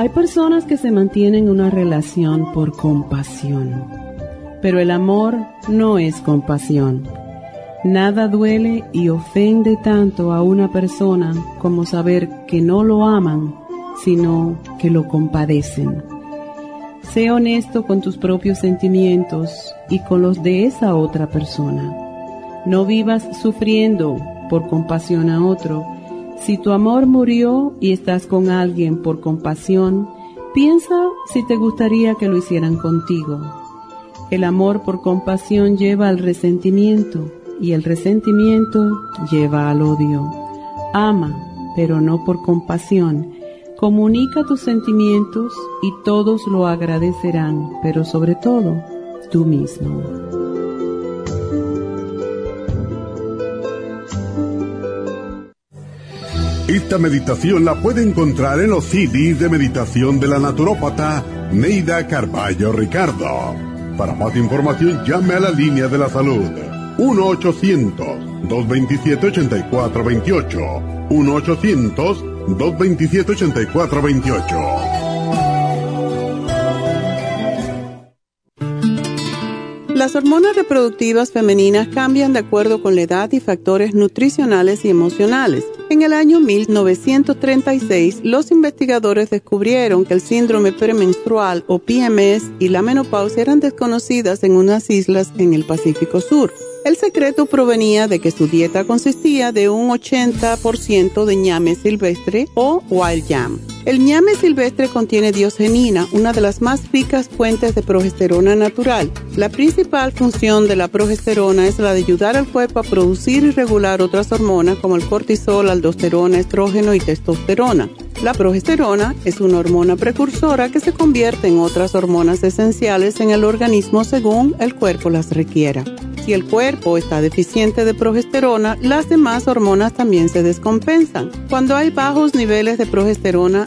Hay personas que se mantienen en una relación por compasión, pero el amor no es compasión. Nada duele y ofende tanto a una persona como saber que no lo aman, sino que lo compadecen. Sé honesto con tus propios sentimientos y con los de esa otra persona. No vivas sufriendo por compasión a otro, si tu amor murió y estás con alguien por compasión, piensa si te gustaría que lo hicieran contigo. El amor por compasión lleva al resentimiento y el resentimiento lleva al odio. Ama, pero no por compasión. Comunica tus sentimientos y todos lo agradecerán, pero sobre todo tú mismo. Esta meditación la puede encontrar en los CDs de meditación de la naturópata Neida Carballo Ricardo. Para más información llame a la línea de la salud 1-800-227-8428. 1-800-227-8428. Las hormonas reproductivas femeninas cambian de acuerdo con la edad y factores nutricionales y emocionales. En el año 1936, los investigadores descubrieron que el síndrome premenstrual o PMS y la menopausia eran desconocidas en unas islas en el Pacífico Sur. El secreto provenía de que su dieta consistía de un 80% de ñame silvestre o wild yam. El ñame silvestre contiene diogenina, una de las más ricas fuentes de progesterona natural. La principal función de la progesterona es la de ayudar al cuerpo a producir y regular otras hormonas como el cortisol, aldosterona, estrógeno y testosterona. La progesterona es una hormona precursora que se convierte en otras hormonas esenciales en el organismo según el cuerpo las requiera. Si el cuerpo está deficiente de progesterona, las demás hormonas también se descompensan. Cuando hay bajos niveles de progesterona,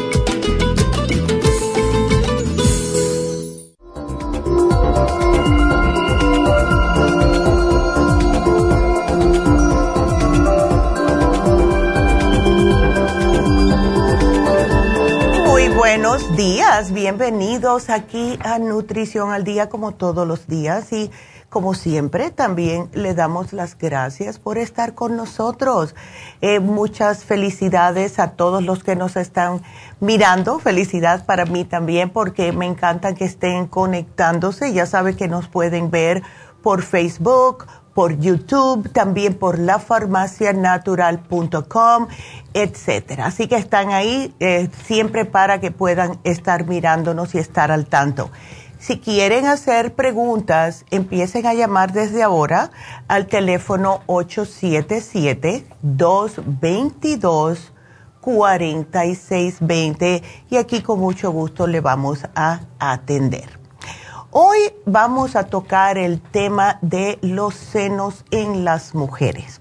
Buenos días, bienvenidos aquí a Nutrición al Día como todos los días y como siempre también le damos las gracias por estar con nosotros. Eh, muchas felicidades a todos los que nos están mirando, felicidad para mí también porque me encanta que estén conectándose, ya saben que nos pueden ver por Facebook, por YouTube, también por lafarmacianatural.com, etcétera. Así que están ahí eh, siempre para que puedan estar mirándonos y estar al tanto. Si quieren hacer preguntas, empiecen a llamar desde ahora al teléfono 877-222-4620 y aquí con mucho gusto le vamos a atender. Hoy vamos a tocar el tema de los senos en las mujeres.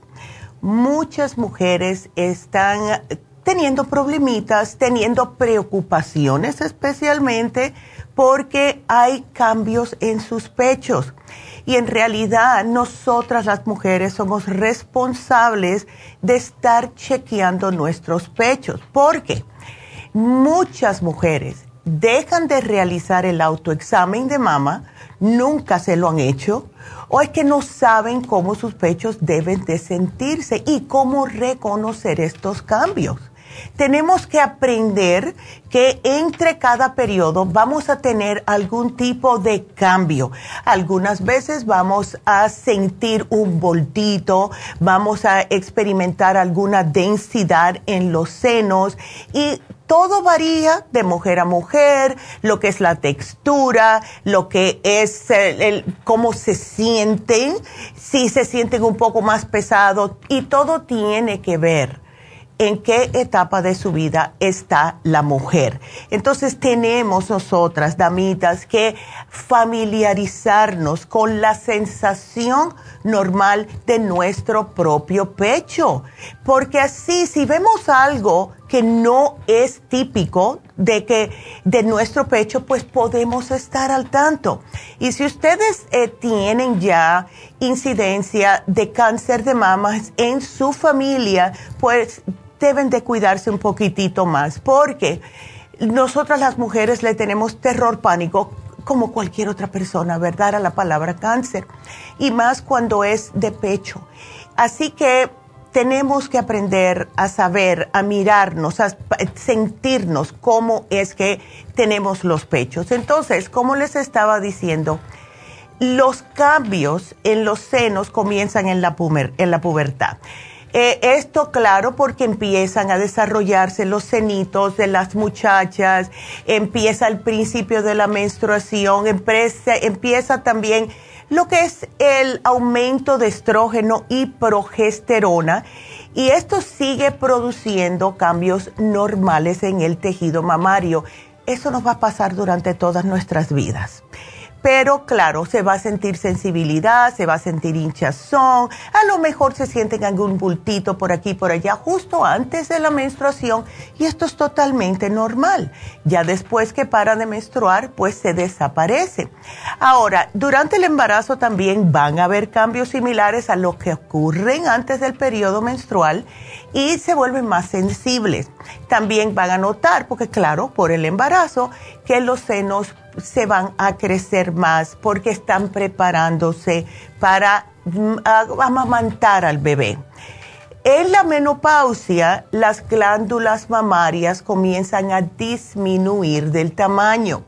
Muchas mujeres están teniendo problemitas, teniendo preocupaciones especialmente porque hay cambios en sus pechos. Y en realidad nosotras las mujeres somos responsables de estar chequeando nuestros pechos. Porque muchas mujeres dejan de realizar el autoexamen de mama, nunca se lo han hecho o es que no saben cómo sus pechos deben de sentirse y cómo reconocer estos cambios. Tenemos que aprender que entre cada periodo vamos a tener algún tipo de cambio. Algunas veces vamos a sentir un voltito, vamos a experimentar alguna densidad en los senos y todo varía de mujer a mujer, lo que es la textura, lo que es el, cómo se sienten, si se sienten un poco más pesados y todo tiene que ver en qué etapa de su vida está la mujer. Entonces tenemos nosotras, damitas, que familiarizarnos con la sensación normal de nuestro propio pecho, porque así si vemos algo que no es típico de que de nuestro pecho, pues podemos estar al tanto. Y si ustedes eh, tienen ya incidencia de cáncer de mamas en su familia, pues deben de cuidarse un poquitito más, porque nosotras las mujeres le tenemos terror pánico como cualquier otra persona, ¿verdad? A la palabra cáncer. Y más cuando es de pecho. Así que tenemos que aprender a saber, a mirarnos, a sentirnos cómo es que tenemos los pechos. Entonces, como les estaba diciendo, los cambios en los senos comienzan en la, en la pubertad. Eh, esto, claro, porque empiezan a desarrollarse los cenitos de las muchachas, empieza el principio de la menstruación, empieza, empieza también lo que es el aumento de estrógeno y progesterona. Y esto sigue produciendo cambios normales en el tejido mamario. Eso nos va a pasar durante todas nuestras vidas pero claro, se va a sentir sensibilidad, se va a sentir hinchazón, a lo mejor se sienten algún bultito por aquí, por allá, justo antes de la menstruación, y esto es totalmente normal. Ya después que para de menstruar, pues se desaparece. Ahora, durante el embarazo también van a haber cambios similares a los que ocurren antes del periodo menstrual y se vuelven más sensibles. También van a notar, porque claro, por el embarazo, que los senos se van a crecer más porque están preparándose para mm, amamantar al bebé. En la menopausia, las glándulas mamarias comienzan a disminuir del tamaño.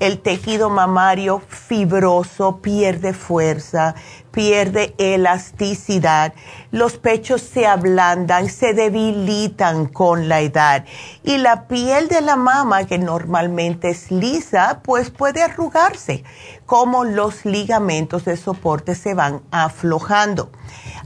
El tejido mamario fibroso pierde fuerza, pierde elasticidad, los pechos se ablandan, se debilitan con la edad y la piel de la mama, que normalmente es lisa, pues puede arrugarse, como los ligamentos de soporte se van aflojando.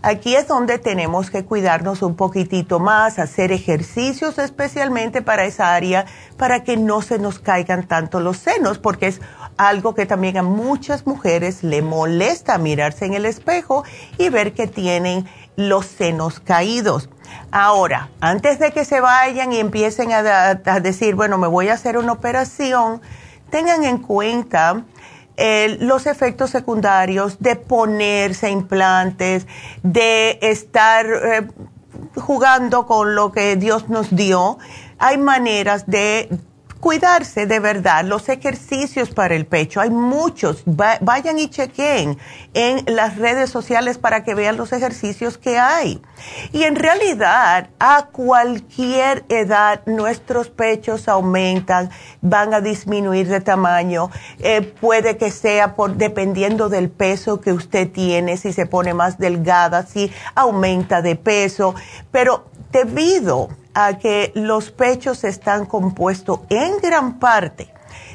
Aquí es donde tenemos que cuidarnos un poquitito más, hacer ejercicios especialmente para esa área, para que no se nos caigan tanto los senos, porque es algo que también a muchas mujeres le molesta mirarse en el espejo y ver que tienen los senos caídos. Ahora, antes de que se vayan y empiecen a, decir, bueno, me voy a hacer una operación, tengan en cuenta los efectos secundarios de ponerse implantes, de estar eh, jugando con lo que Dios nos dio. Hay maneras de cuidarse de verdad, los ejercicios para el pecho, hay muchos, vayan y chequen en las redes sociales para que vean los ejercicios que hay. Y en realidad, a cualquier edad, nuestros pechos aumentan, van a disminuir de tamaño, eh, puede que sea por, dependiendo del peso que usted tiene, si se pone más delgada, si aumenta de peso, pero debido a que los pechos están compuestos en gran parte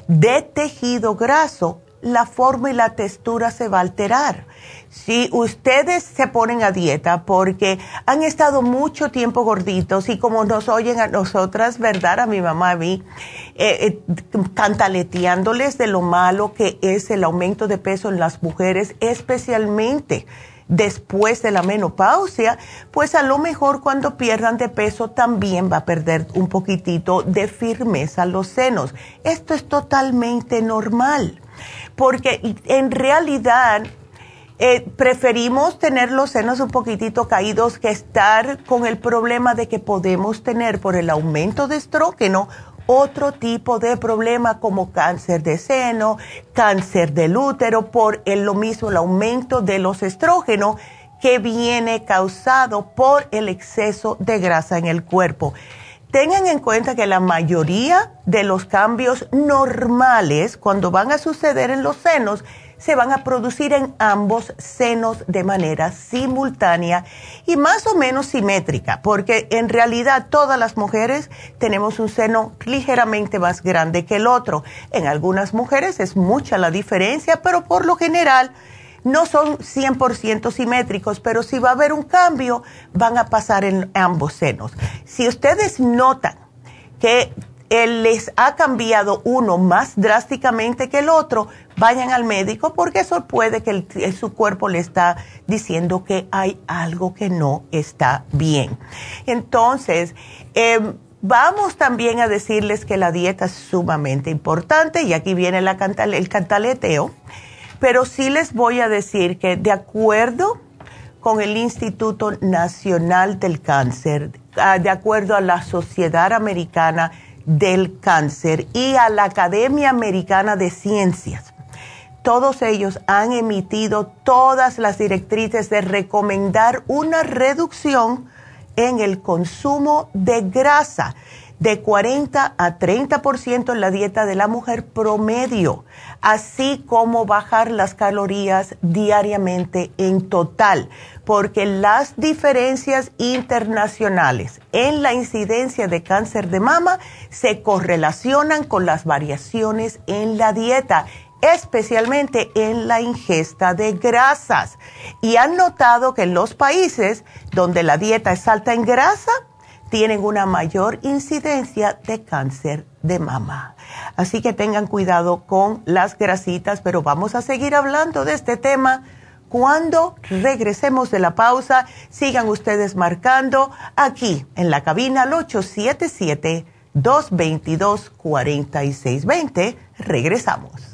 de tejido graso, la forma y la textura se va a alterar. Si ustedes se ponen a dieta porque han estado mucho tiempo gorditos y como nos oyen a nosotras, ¿verdad? A mi mamá, a mí, eh, eh, cantaleteándoles de lo malo que es el aumento de peso en las mujeres, especialmente después de la menopausia, pues a lo mejor cuando pierdan de peso también va a perder un poquitito de firmeza los senos. Esto es totalmente normal, porque en realidad eh, preferimos tener los senos un poquitito caídos que estar con el problema de que podemos tener por el aumento de estrógeno otro tipo de problema como cáncer de seno, cáncer del útero, por el, lo mismo el aumento de los estrógenos que viene causado por el exceso de grasa en el cuerpo. Tengan en cuenta que la mayoría de los cambios normales, cuando van a suceder en los senos, se van a producir en ambos senos de manera simultánea y más o menos simétrica, porque en realidad todas las mujeres tenemos un seno ligeramente más grande que el otro. En algunas mujeres es mucha la diferencia, pero por lo general no son 100% simétricos, pero si va a haber un cambio, van a pasar en ambos senos. Si ustedes notan que él les ha cambiado uno más drásticamente que el otro, vayan al médico porque eso puede que su cuerpo le está diciendo que hay algo que no está bien. Entonces, em, vamos también a decirles que la dieta es sumamente importante y aquí viene el cantaleteo, pero sí les voy a decir que de acuerdo con el Instituto Nacional del Cáncer, ah, de acuerdo a la Sociedad Americana, del Cáncer y a la Academia Americana de Ciencias. Todos ellos han emitido todas las directrices de recomendar una reducción en el consumo de grasa de 40 a 30% en la dieta de la mujer promedio, así como bajar las calorías diariamente en total, porque las diferencias internacionales en la incidencia de cáncer de mama se correlacionan con las variaciones en la dieta especialmente en la ingesta de grasas. Y han notado que en los países donde la dieta es alta en grasa, tienen una mayor incidencia de cáncer de mama. Así que tengan cuidado con las grasitas, pero vamos a seguir hablando de este tema cuando regresemos de la pausa. Sigan ustedes marcando aquí en la cabina al 877-222-4620. Regresamos.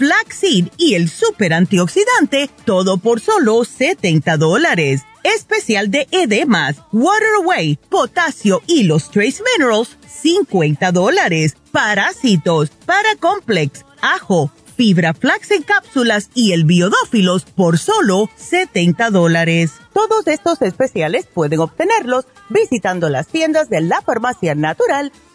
flaxseed y el super antioxidante, todo por solo 70 dólares especial de edemas, water away, potasio y los trace minerals, 50 dólares. Parásitos, paracomplex, ajo, fibra flax en cápsulas y el biodófilos por solo 70 dólares. Todos estos especiales pueden obtenerlos visitando las tiendas de la farmacia natural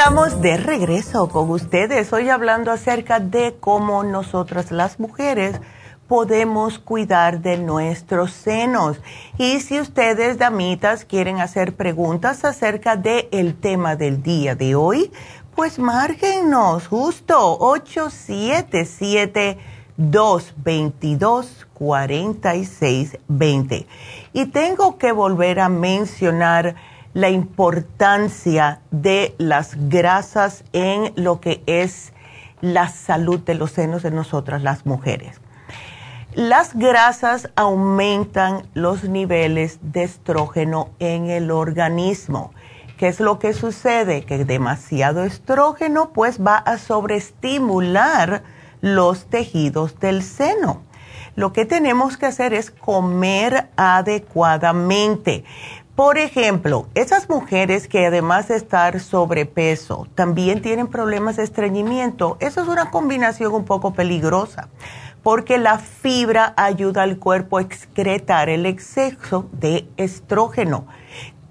Estamos de regreso con ustedes, hoy hablando acerca de cómo nosotras las mujeres podemos cuidar de nuestros senos. Y si ustedes, damitas, quieren hacer preguntas acerca del el tema del día de hoy, pues márgenos justo 877-222-4620. Y tengo que volver a mencionar la importancia de las grasas en lo que es la salud de los senos de nosotras las mujeres. Las grasas aumentan los niveles de estrógeno en el organismo. ¿Qué es lo que sucede? Que demasiado estrógeno pues va a sobreestimular los tejidos del seno. Lo que tenemos que hacer es comer adecuadamente. Por ejemplo, esas mujeres que además de estar sobrepeso, también tienen problemas de estreñimiento, eso es una combinación un poco peligrosa, porque la fibra ayuda al cuerpo a excretar el exceso de estrógeno.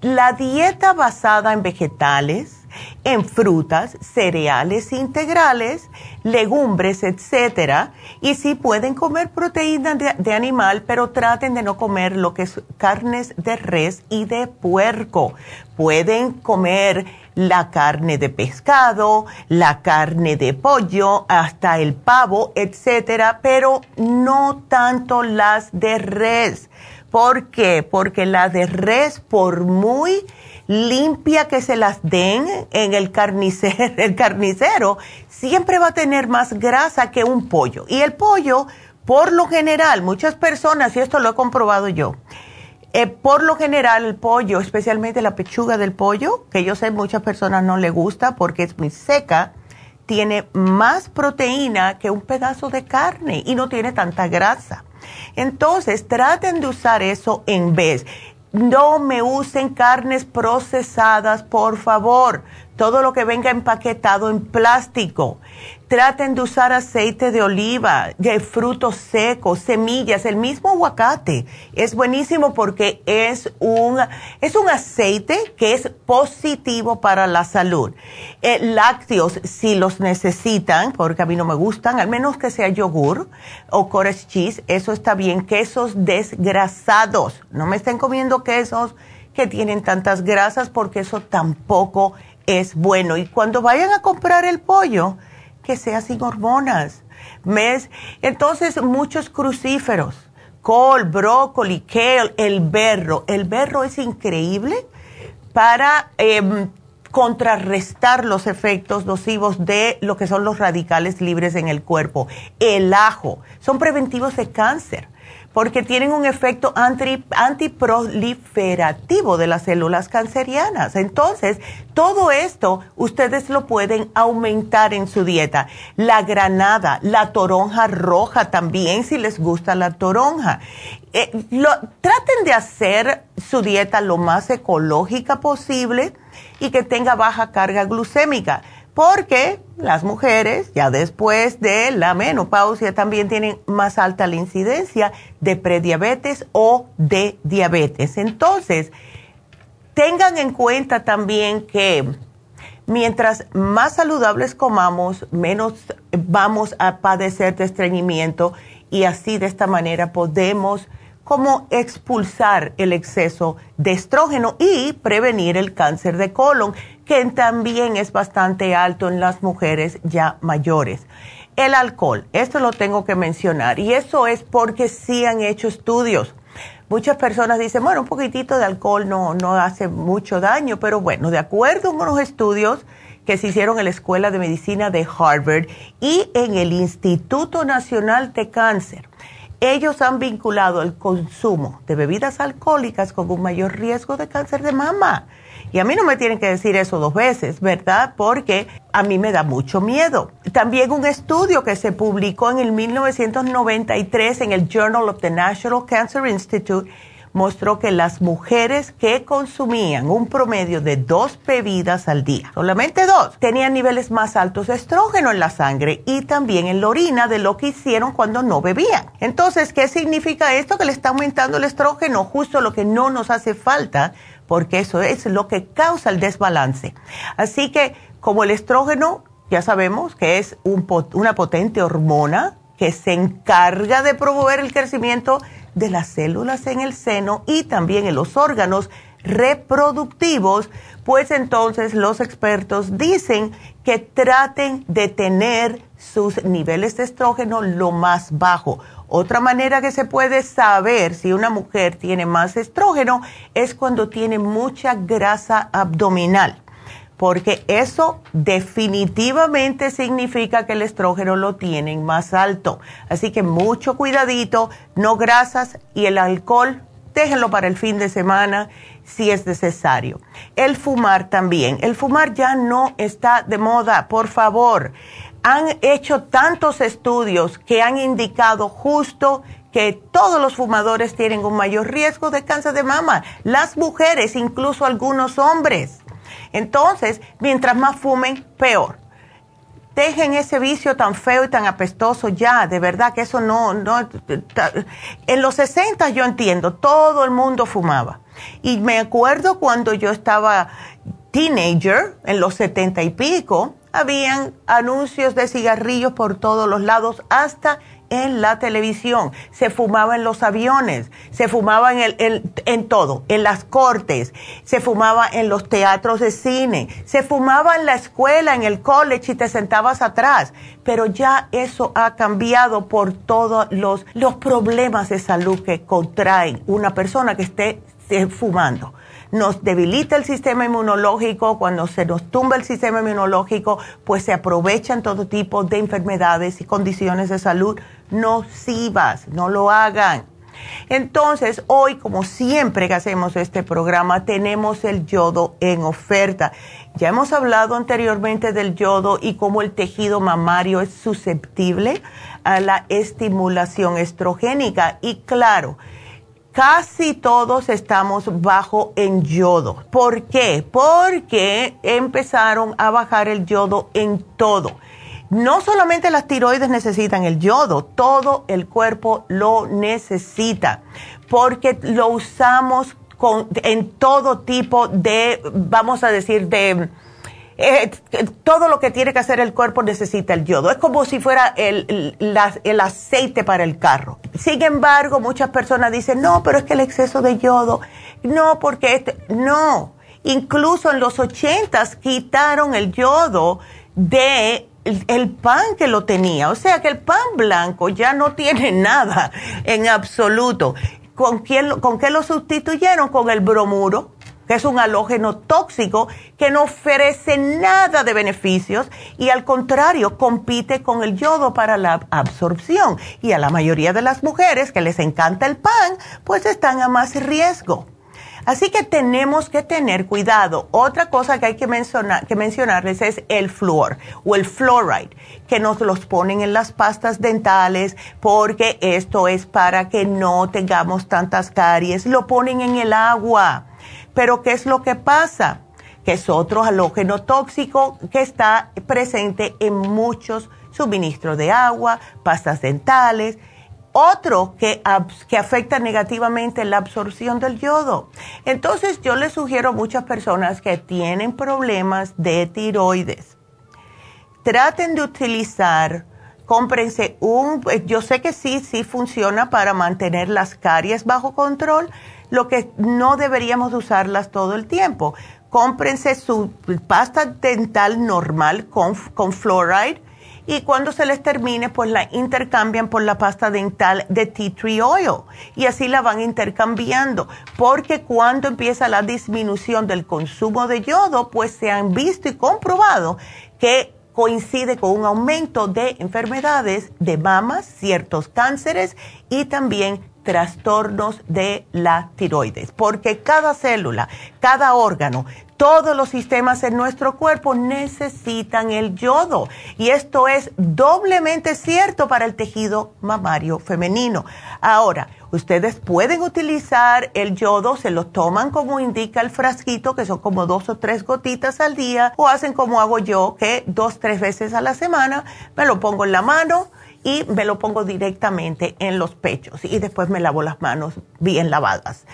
La dieta basada en vegetales, en frutas, cereales integrales, legumbres, etcétera. Y sí pueden comer proteínas de, animal, pero traten de no comer lo que es carnes de res y de puerco. Pueden comer la carne de pescado, la carne de pollo, hasta el pavo, etcétera, pero no tanto las de res. ¿Por qué? Porque la de res, por muy limpia que se las den en el carnicero, el carnicero siempre va a tener más grasa que un pollo. Y el pollo, por lo general, muchas personas, y esto lo he comprobado yo, eh, por lo general el pollo, especialmente la pechuga del pollo, que yo sé muchas personas no le gusta porque es muy seca, tiene más proteína que un pedazo de carne y no tiene tanta grasa. Entonces, traten de usar eso en vez. No me usen carnes procesadas, por favor. Todo lo que venga empaquetado en plástico. Traten de usar aceite de oliva, de frutos secos, semillas, el mismo aguacate. Es buenísimo porque es un, es un aceite que es positivo para la salud. Eh, lácteos, si los necesitan, porque a mí no me gustan, al menos que sea yogur o cottage cheese, eso está bien. Quesos desgrasados. No me estén comiendo quesos que tienen tantas grasas porque eso tampoco es bueno. Y cuando vayan a comprar el pollo, que sea sin hormonas. ¿Ves? Entonces, muchos crucíferos, col, brócoli, kale, el berro. El berro es increíble para em, contrarrestar los efectos nocivos de lo que son los radicales libres en el cuerpo. El ajo, son preventivos de cáncer porque tienen un efecto antiproliferativo de las células cancerianas. Entonces, todo esto ustedes lo pueden aumentar en su dieta. La granada, la toronja roja también, si les gusta la toronja. Eh, traten de hacer su dieta lo más ecológica posible y que tenga baja carga glucémica porque las mujeres ya después de la menopausia también tienen más alta la incidencia de prediabetes o de diabetes. Entonces, tengan en cuenta también que mientras más saludables comamos, menos vamos a padecer de estreñimiento y así de esta manera podemos como expulsar el exceso de estrógeno y prevenir el cáncer de colon, que también es bastante alto en las mujeres ya mayores. El alcohol, esto lo tengo que mencionar, y eso es porque sí han hecho estudios. Muchas personas dicen, bueno, un poquitito de alcohol no, no hace mucho daño, pero bueno, de acuerdo con los estudios que se hicieron en la Escuela de Medicina de Harvard y en el Instituto Nacional de Cáncer, ellos han vinculado el consumo de bebidas alcohólicas con un mayor riesgo de cáncer de mama. Y a mí no me tienen que decir eso dos veces, ¿verdad? Porque a mí me da mucho miedo. También un estudio que se publicó en el 1993 en el Journal of the National Cancer Institute mostró que las mujeres que consumían un promedio de dos bebidas al día, solamente dos, tenían niveles más altos de estrógeno en la sangre y también en la orina de lo que hicieron cuando no bebían. Entonces, ¿qué significa esto? Que le está aumentando el estrógeno, justo lo que no nos hace falta, porque eso es lo que causa el desbalance. Así que, como el estrógeno, ya sabemos que es una potente hormona, que se encarga de promover el crecimiento de las células en el seno y también en los órganos reproductivos, pues entonces los expertos dicen que traten de tener sus niveles de estrógeno lo más bajo. Otra manera que se puede saber si una mujer tiene más estrógeno es cuando tiene mucha grasa abdominal, porque eso definitivamente significa que el estrógeno lo tienen más alto. Así que mucho cuidadito, no grasas y el alcohol, déjenlo para el fin de semana si es necesario. El fumar también. El fumar ya no está de moda, por favor. Han hecho tantos estudios que han indicado justo que todos los fumadores tienen un mayor riesgo de cáncer de mama, las mujeres, incluso algunos hombres. Entonces, mientras más fumen, peor. Dejen ese vicio tan feo y tan apestoso ya, de verdad que eso no, en los 60 yo entiendo, todo el mundo fumaba y me acuerdo cuando yo estaba teenager, en los setenta y pico, habían anuncios de cigarrillos por todos los lados, hasta en la televisión, se fumaba en los aviones, se fumaba en, el, en, todo, en las cortes, se fumaba en los teatros de cine, se fumaba en la escuela, en el college y te sentabas atrás. Pero ya eso ha cambiado por todos los, los problemas de salud que contrae una persona que esté fumando. Nos debilita el sistema inmunológico, cuando se nos tumba el sistema inmunológico, pues se aprovechan todo tipo de enfermedades y condiciones de salud nocivas, no lo hagan. Entonces, hoy, como siempre que hacemos este programa, tenemos el yodo en oferta. Ya hemos hablado anteriormente del yodo y cómo el tejido mamario es susceptible a la estimulación estrogénica. Y claro, casi todos estamos bajo en yodo. ¿Por qué? Porque empezaron a bajar el yodo en todo. No solamente las tiroides necesitan el yodo, todo el cuerpo lo necesita, porque lo usamos con, en todo tipo de, vamos a decir, de eh, todo lo que tiene que hacer el cuerpo necesita el yodo. Es como si fuera el, el, aceite para el carro. Sin embargo, muchas personas dicen, no, pero es que el exceso de yodo, no, porque este, no. Incluso en los ochentas quitaron el yodo de el, pan que lo tenía. O sea que el pan blanco ya no tiene nada en absoluto. ¿Con, quién, ¿Con qué lo sustituyeron? Con el bromuro que es un halógeno tóxico que no ofrece nada de beneficios y al contrario compite con el yodo para la absorción. Y a la mayoría de las mujeres que les encanta el pan, pues están a más riesgo. Así que tenemos que tener cuidado. Otra cosa que hay que, mencionar, que mencionarles es el flúor o el fluoride, que nos los ponen en las pastas dentales porque esto es para que no tengamos tantas caries. Lo ponen en el agua. Pero ¿qué es lo que pasa? Que es otro halógeno tóxico que está presente en muchos suministros de agua, pastas dentales. Otro que, que afecta negativamente la absorción del yodo. Entonces yo les sugiero a muchas personas que tienen problemas de tiroides. Traten de utilizar cómprense un, yo sé que sí, sí funciona para mantener las caries bajo control, lo que no deberíamos usarlas todo el tiempo. Cómprense su pasta dental normal con, con fluoride y cuando se les termine, pues la intercambian por la pasta dental de tea tree oil y así la van intercambiando, porque cuando empieza la disminución del consumo de yodo, pues se han visto y comprobado que coincide con un aumento de enfermedades de mamas, ciertos cánceres y también trastornos de la tiroides, porque cada célula, cada órgano, todos los sistemas en nuestro cuerpo necesitan el yodo y esto es doblemente cierto para el tejido mamario femenino. Ahora, ustedes pueden utilizar el yodo, se lo toman como indica el frasquito, que son como dos o tres gotitas al día, o hacen como hago yo, que dos, tres veces a la semana, me lo pongo en la mano, y me lo pongo directamente en los pechos y después me lavo las manos bien lavadas.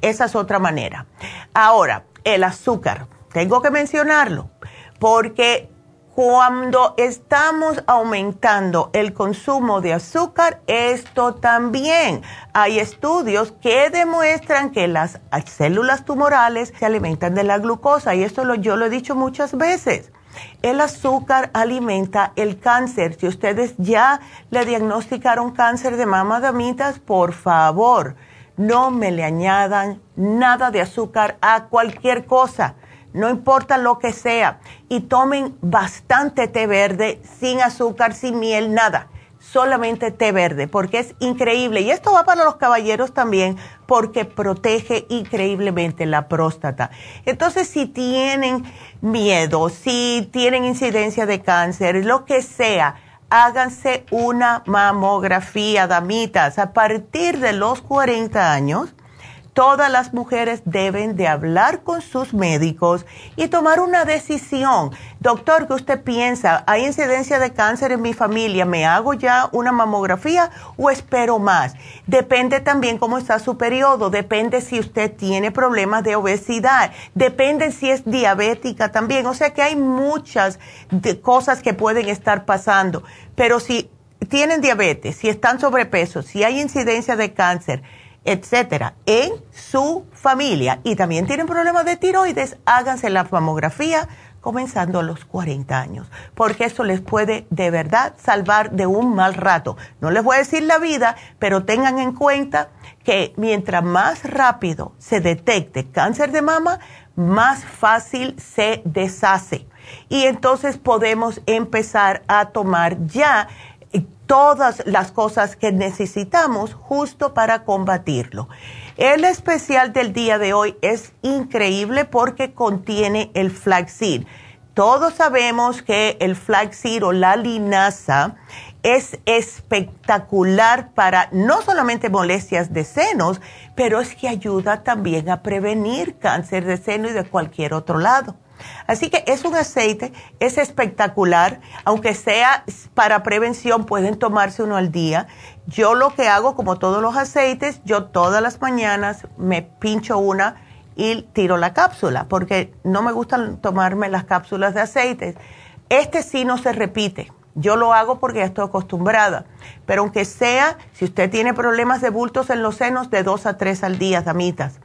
Esa es otra manera. Ahora, el azúcar, tengo que mencionarlo, porque Cuando estamos aumentando el consumo de azúcar, esto también. Hay estudios que demuestran que las células tumorales se alimentan de la glucosa y esto lo, yo lo he dicho muchas veces. El azúcar alimenta el cáncer. Si ustedes ya le diagnosticaron cáncer de mama, damitas, por favor, no me le añadan nada de azúcar a cualquier cosa. No importa lo que sea, y tomen bastante té verde, sin azúcar, sin miel, nada, solamente té verde, porque es increíble. Y esto va para los caballeros también, porque protege increíblemente la próstata. Entonces, si tienen miedo, si tienen incidencia de cáncer, lo que sea, háganse una mamografía, damitas, a partir de los 40 años todas las mujeres deben de hablar con sus médicos y tomar una decisión. Doctor, ¿qué usted piensa? ¿Hay incidencia de cáncer en mi familia? ¿Me hago ya una mamografía o espero más? Depende también cómo está su periodo, depende si usted tiene problemas de obesidad, depende si es diabética también. O sea que hay muchas cosas que pueden estar pasando. Pero si tienen diabetes, si están sobrepeso, si hay incidencia de cáncer, etcétera, en su familia y también tienen problemas de tiroides, háganse la mamografía comenzando a los 40 años, porque eso les puede de verdad salvar de un mal rato. No les voy a decir la vida, pero tengan en cuenta que mientras más rápido se detecte cáncer de mama, más fácil se deshace. Y entonces podemos empezar a tomar ya todas las cosas que necesitamos justo para combatirlo. El especial del día de hoy es increíble porque contiene el flaxseed. Todos sabemos que el flaxseed o la linaza es espectacular para no solamente molestias de senos, pero es que ayuda también a prevenir cáncer de seno y de cualquier otro lado. Así que es un aceite, es espectacular, aunque sea para prevención, pueden tomarse uno al día. Yo lo que hago, como todos los aceites, yo todas las mañanas me pincho una y tiro la cápsula, porque no me gustan tomarme las cápsulas de aceites. Este sí no se repite. Yo lo hago porque ya estoy acostumbrada. Pero aunque sea, si usted tiene problemas de bultos en los senos, de dos a tres al día, damitas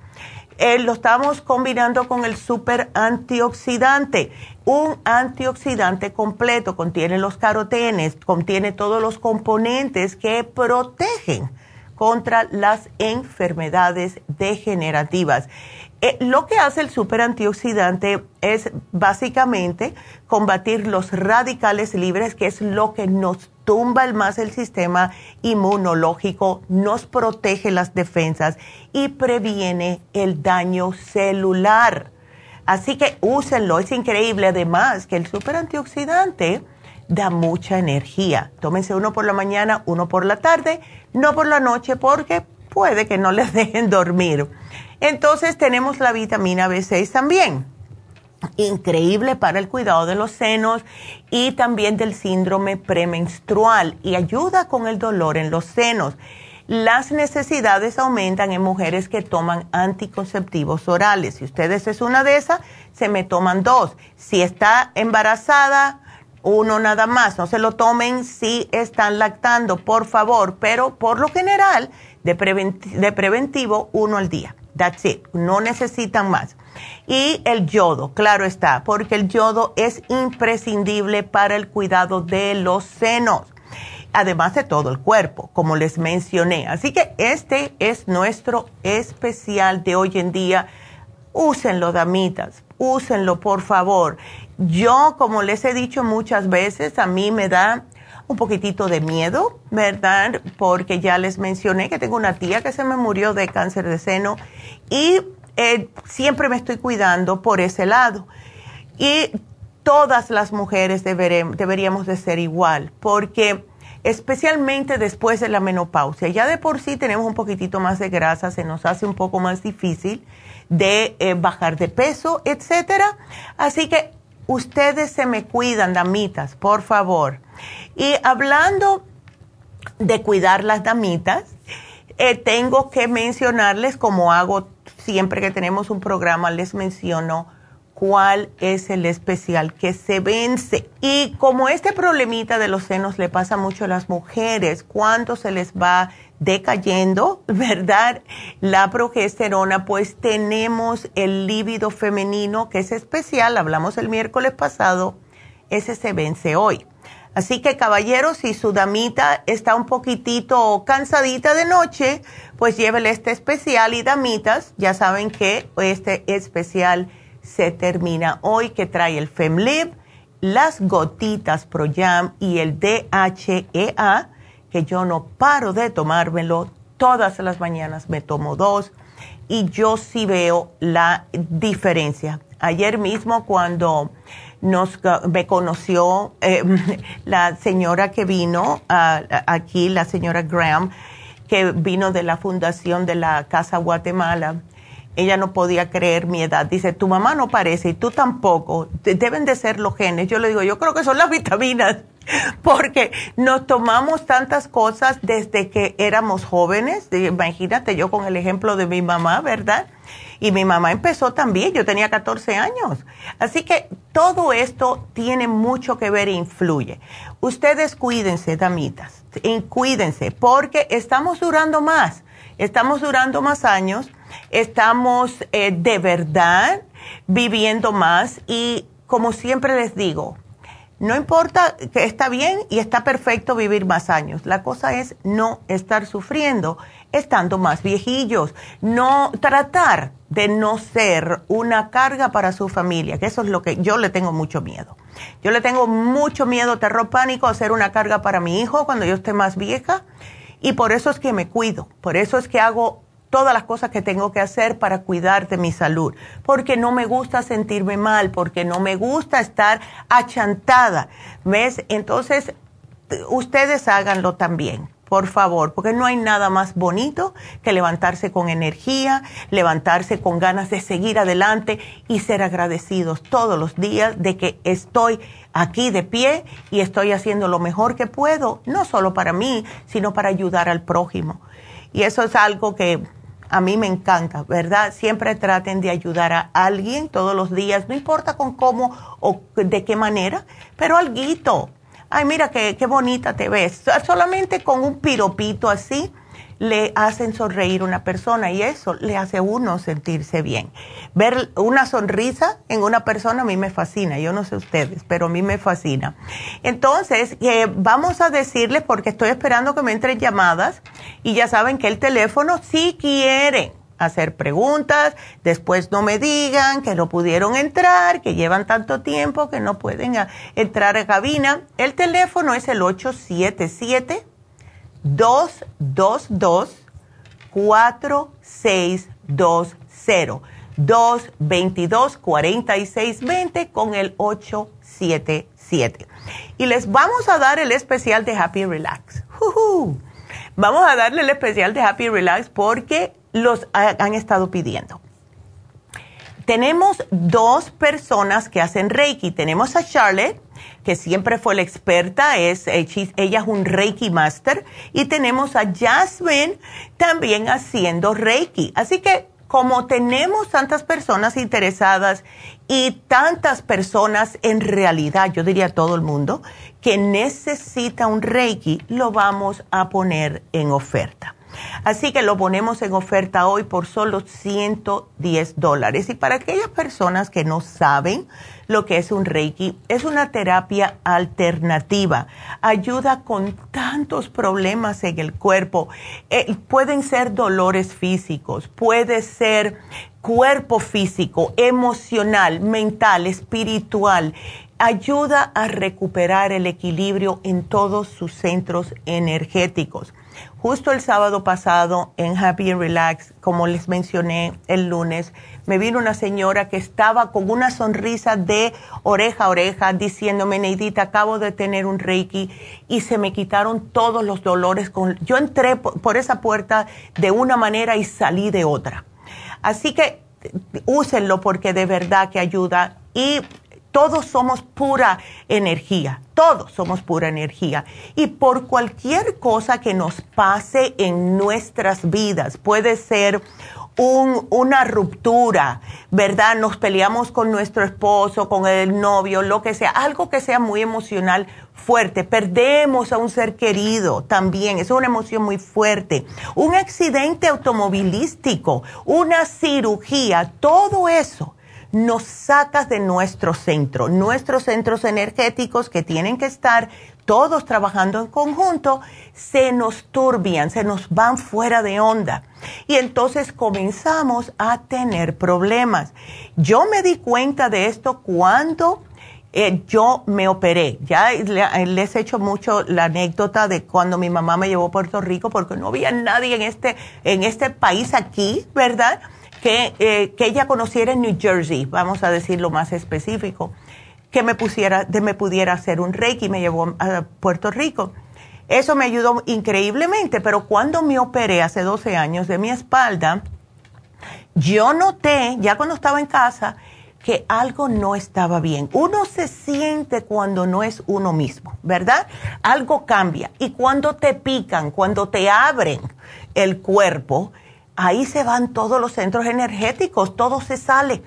eh, lo estamos combinando con el super antioxidante. Un antioxidante completo contiene los carotenes, contiene todos los componentes que protegen contra las enfermedades degenerativas. Eh, lo que hace el super antioxidante es básicamente combatir los radicales libres, que es lo que nos tumba el más el sistema inmunológico, nos protege las defensas y previene el daño celular. Así que úsenlo, es increíble. Además, que el super antioxidante da mucha energía. Tómense uno por la mañana, uno por la tarde, no por la noche, porque puede que no les dejen dormir. Entonces tenemos la vitamina B6 también. Increíble para el cuidado de los senos y también del síndrome premenstrual y ayuda con el dolor en los senos. Las necesidades aumentan en mujeres que toman anticonceptivos orales. Si ustedes es una de esas, se me toman dos. Si está embarazada, uno nada más. No se lo tomen si están lactando, por favor. Pero por lo general, de, preventivo, uno al día. That's it. No necesitan más. Y el yodo, claro está, porque el yodo es imprescindible para el cuidado de los senos, además de todo el cuerpo, como les mencioné. Así que este es nuestro especial de hoy en día. Úsenlo, damitas, úsenlo, por favor. Yo, como les he dicho muchas veces, a mí me da un poquitito de miedo, ¿verdad? Porque ya les mencioné que tengo una tía que se me murió de cáncer de seno y eh, siempre me estoy cuidando por ese lado. Y todas las mujeres deberíamos de ser igual, porque especialmente después de la menopausia, ya de por sí tenemos un poquitito más de grasa, se nos hace un poco más difícil de eh, bajar de peso, etcétera. Así que ustedes se me cuidan, damitas, por favor. Y hablando de cuidar las damitas, eh, tengo que mencionarles, como hago siempre que tenemos un programa, les menciono cuál es el especial que se vence. Y como este problemita de los senos le pasa mucho a las mujeres, cuando se les va decayendo, ¿verdad? La progesterona, pues tenemos el líbido femenino que es especial, hablamos el miércoles pasado, ese se vence hoy. Así que caballeros, si su damita está un poquitito cansadita de noche, pues llévele este especial y damitas, ya saben que este especial se termina hoy que trae el FemLib, las gotitas ProYam y el DHEA, que yo no paro de tomármelo, todas las mañanas me tomo dos y yo sí veo la diferencia. Ayer mismo cuando nos, me conoció eh, la señora que vino aquí, la señora Graham, que vino de la fundación de la Casa Guatemala. Ella no podía creer mi edad. Dice, tu mamá no parece y tú tampoco. Deben de ser los genes. Yo le digo, yo creo que son las vitaminas. Porque nos tomamos tantas cosas desde que éramos jóvenes. Imagínate yo con el ejemplo de mi mamá, ¿verdad? Y mi mamá empezó también, yo tenía 14 años. Así que todo esto tiene mucho que ver e influye. Ustedes cuídense, damitas, cuídense, porque estamos durando más, estamos durando más años, estamos eh, de verdad viviendo más y como siempre les digo, no importa que está bien y está perfecto vivir más años, la cosa es no estar sufriendo estando más viejillos, no tratar de no ser una carga para su familia, que eso es lo que yo le tengo mucho miedo. Yo le tengo mucho miedo, terror pánico, a ser una carga para mi hijo cuando yo esté más vieja y por eso es que me cuido, por eso es que hago todas las cosas que tengo que hacer para cuidar de mi salud, porque no me gusta sentirme mal, porque no me gusta estar achantada, ¿ves? Entonces, ustedes háganlo también por favor, porque no hay nada más bonito que levantarse con energía, levantarse con ganas de seguir adelante y ser agradecidos todos los días de que estoy aquí de pie y estoy haciendo lo mejor que puedo, no solo para mí, sino para ayudar al prójimo. Y eso es algo que a mí me encanta, ¿verdad? Siempre traten de ayudar a alguien todos los días, no importa con cómo o de qué manera, pero alguito ay, mira qué, qué bonita te ves. Solamente con un piropito así le hacen sonreír a una persona y eso le hace uno sentirse bien. Ver una sonrisa en una persona a mí me fascina, yo no sé ustedes, pero a mí me fascina. Entonces, eh, vamos a decirles, porque estoy esperando que me entren llamadas y ya saben que el teléfono, si quieren hacer preguntas, después no me digan que no pudieron entrar, que llevan tanto tiempo que no pueden entrar a cabina. El teléfono es el 877-222-4620. 222-4620 con el 877. Y les vamos a dar el especial de Happy Relax. Vamos a darle el especial de Happy Relax porque los han estado pidiendo. Tenemos dos personas que hacen Reiki. Tenemos a Charlotte, que siempre fue la experta, es, eh, ella es un Reiki Master, y tenemos a Jasmine también haciendo Reiki. Así que como tenemos tantas personas interesadas y tantas personas en realidad, yo diría todo el mundo, que necesita un Reiki, lo vamos a poner en oferta. Así que lo ponemos en oferta hoy por solo 110 dólares. Y para aquellas personas que no saben lo que es un Reiki, es una terapia alternativa. Ayuda con tantos problemas en el cuerpo. Eh, pueden ser dolores físicos, puede ser cuerpo físico, emocional, mental, espiritual ayuda a recuperar el equilibrio en todos sus centros energéticos. Justo el sábado pasado en Happy and Relax, como les mencioné el lunes, me vino una señora que estaba con una sonrisa de oreja a oreja diciéndome, Neidita, acabo de tener un Reiki y se me quitaron todos los dolores. Yo entré por esa puerta de una manera y salí de otra. Así que úsenlo porque de verdad que ayuda y todos somos pura energía, todos somos pura energía. Y por cualquier cosa que nos pase en nuestras vidas, puede ser una ruptura, ¿verdad? Nos peleamos con nuestro esposo, con el novio, lo que sea, algo que sea muy emocional fuerte. Perdemos a un ser querido también, es una emoción muy fuerte. Un accidente automovilístico, una cirugía, todo eso nos sacas de nuestro centro, nuestros centros energéticos que tienen que estar todos trabajando en conjunto, se nos turbian, se nos van fuera de onda. Y entonces comenzamos a tener problemas. Yo me di cuenta de esto cuando eh, yo me operé. Ya les he hecho mucho la anécdota de cuando mi mamá me llevó a Puerto Rico porque no había nadie en este, en este país aquí, ¿verdad? Que, eh, que ella conociera en New Jersey, vamos a decir lo más específico que me pusiera, de me pudiera hacer un reiki, me llevó a Puerto Rico. Eso me ayudó increíblemente, pero cuando me operé hace 12 años de mi espalda, yo noté, ya cuando estaba en casa, que algo no estaba bien. Uno se siente cuando no es uno mismo, ¿verdad? Algo cambia. Y cuando te pican, cuando te abren el cuerpo, ahí se van todos los centros energéticos, todo se sale.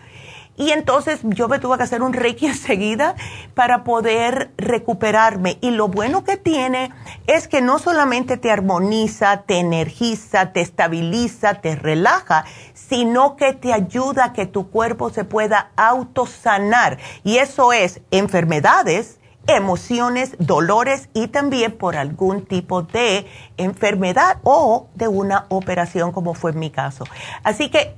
Y entonces yo me tuve que hacer un reiki enseguida para poder recuperarme. Y lo bueno que tiene es que no solamente te armoniza, te energiza, te estabiliza, te relaja, sino que te ayuda a que tu cuerpo se pueda autosanar. Y eso es enfermedades, emociones, dolores y también por algún tipo de enfermedad o de una operación como fue en mi caso. Así que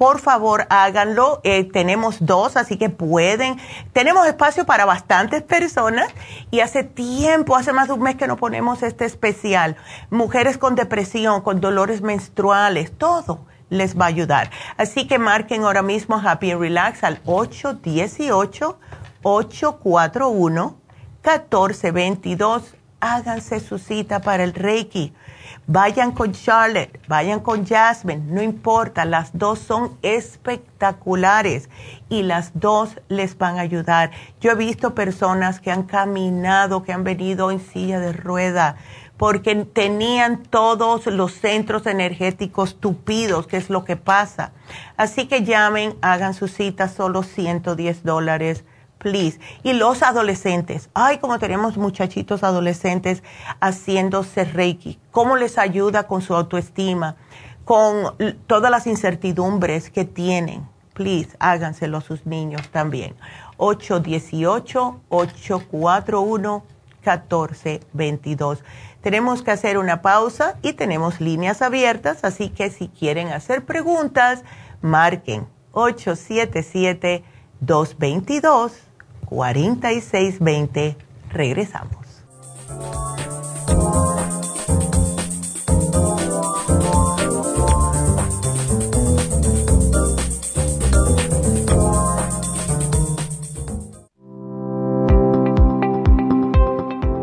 por favor háganlo. Eh, tenemos dos, así que pueden. Tenemos espacio para bastantes personas y hace tiempo, hace más de un mes que no ponemos este especial. Mujeres con depresión, con dolores menstruales, todo les va a ayudar. Así que marquen ahora mismo Happy Relax al 818-841-1422. Háganse su cita para el Reiki Vayan con Charlotte, vayan con Jasmine, no importa, las dos son espectaculares y las dos les van a ayudar. Yo he visto personas que han caminado, que han venido en silla de rueda, porque tenían todos los centros energéticos tupidos, que es lo que pasa. Así que llamen, hagan su cita, solo 110 dólares please. Y los adolescentes, ay, como tenemos muchachitos adolescentes haciéndose Reiki, cómo les ayuda con su autoestima, con todas las incertidumbres que tienen. Please, háganselo a sus niños también. 818-841-1422. Tenemos que hacer una pausa y tenemos líneas abiertas, así que si quieren hacer preguntas, marquen 877 222 4620. Regresamos.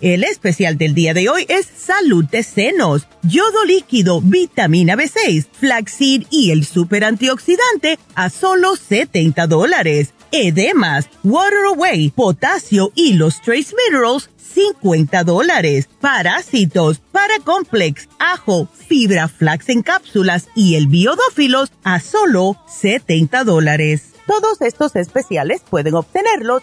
El especial del día de hoy es salud de senos, yodo líquido, vitamina B6, flaxseed y el super antioxidante a solo 70 dólares edemas, water away, potasio y los trace minerals, 50 dólares. Parásitos, paracomplex, ajo, fibra flax en cápsulas y el biodófilos a solo 70 dólares. Todos estos especiales pueden obtenerlos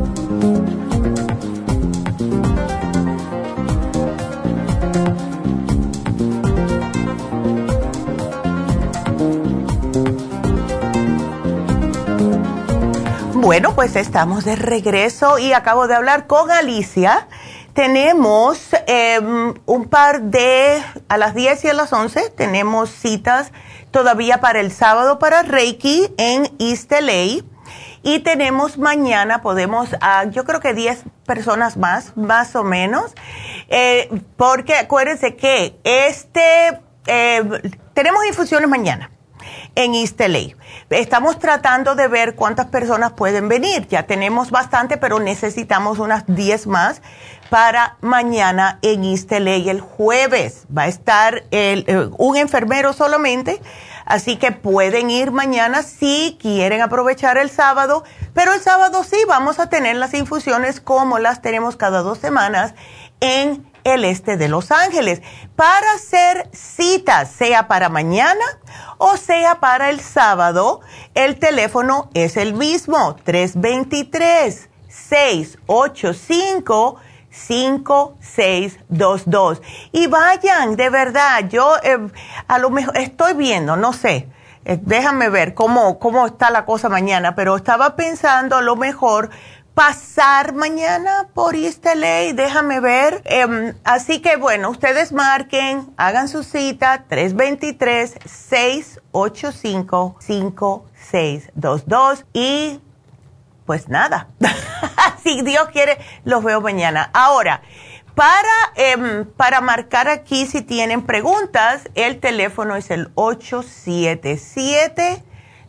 Bueno, pues estamos de regreso y acabo de hablar con Alicia. Tenemos em, un par de, a las 10 y a las 11, tenemos citas todavía para el sábado para Reiki en East. Y tenemos mañana, podemos, yo creo que 10 personas más, más o menos, eh, porque acuérdense que este, eh, tenemos infusiones mañana en East LA. Estamos tratando de ver cuántas personas pueden venir. Ya tenemos bastante, pero necesitamos unas 10 más para mañana en East LA. El jueves va a estar eh, un enfermero solamente, así que pueden ir mañana si quieren aprovechar el sábado, pero el sábado sí vamos a tener las infusiones como las tenemos cada dos semanas en el este de Los Ángeles para hacer citas, sea para mañana o sea para el sábado. El teléfono es el mismo, 323-685. 5622 y vayan de verdad yo eh, a lo mejor estoy viendo no sé eh, déjame ver cómo cómo está la cosa mañana pero estaba pensando a lo mejor pasar mañana por East LA, déjame ver. Em, así que bueno, ustedes marquen, hagan su cita 323-685-5622 y pues nada, si Dios quiere, los veo mañana. Ahora, para, em, para marcar aquí si tienen preguntas, el teléfono es el 877.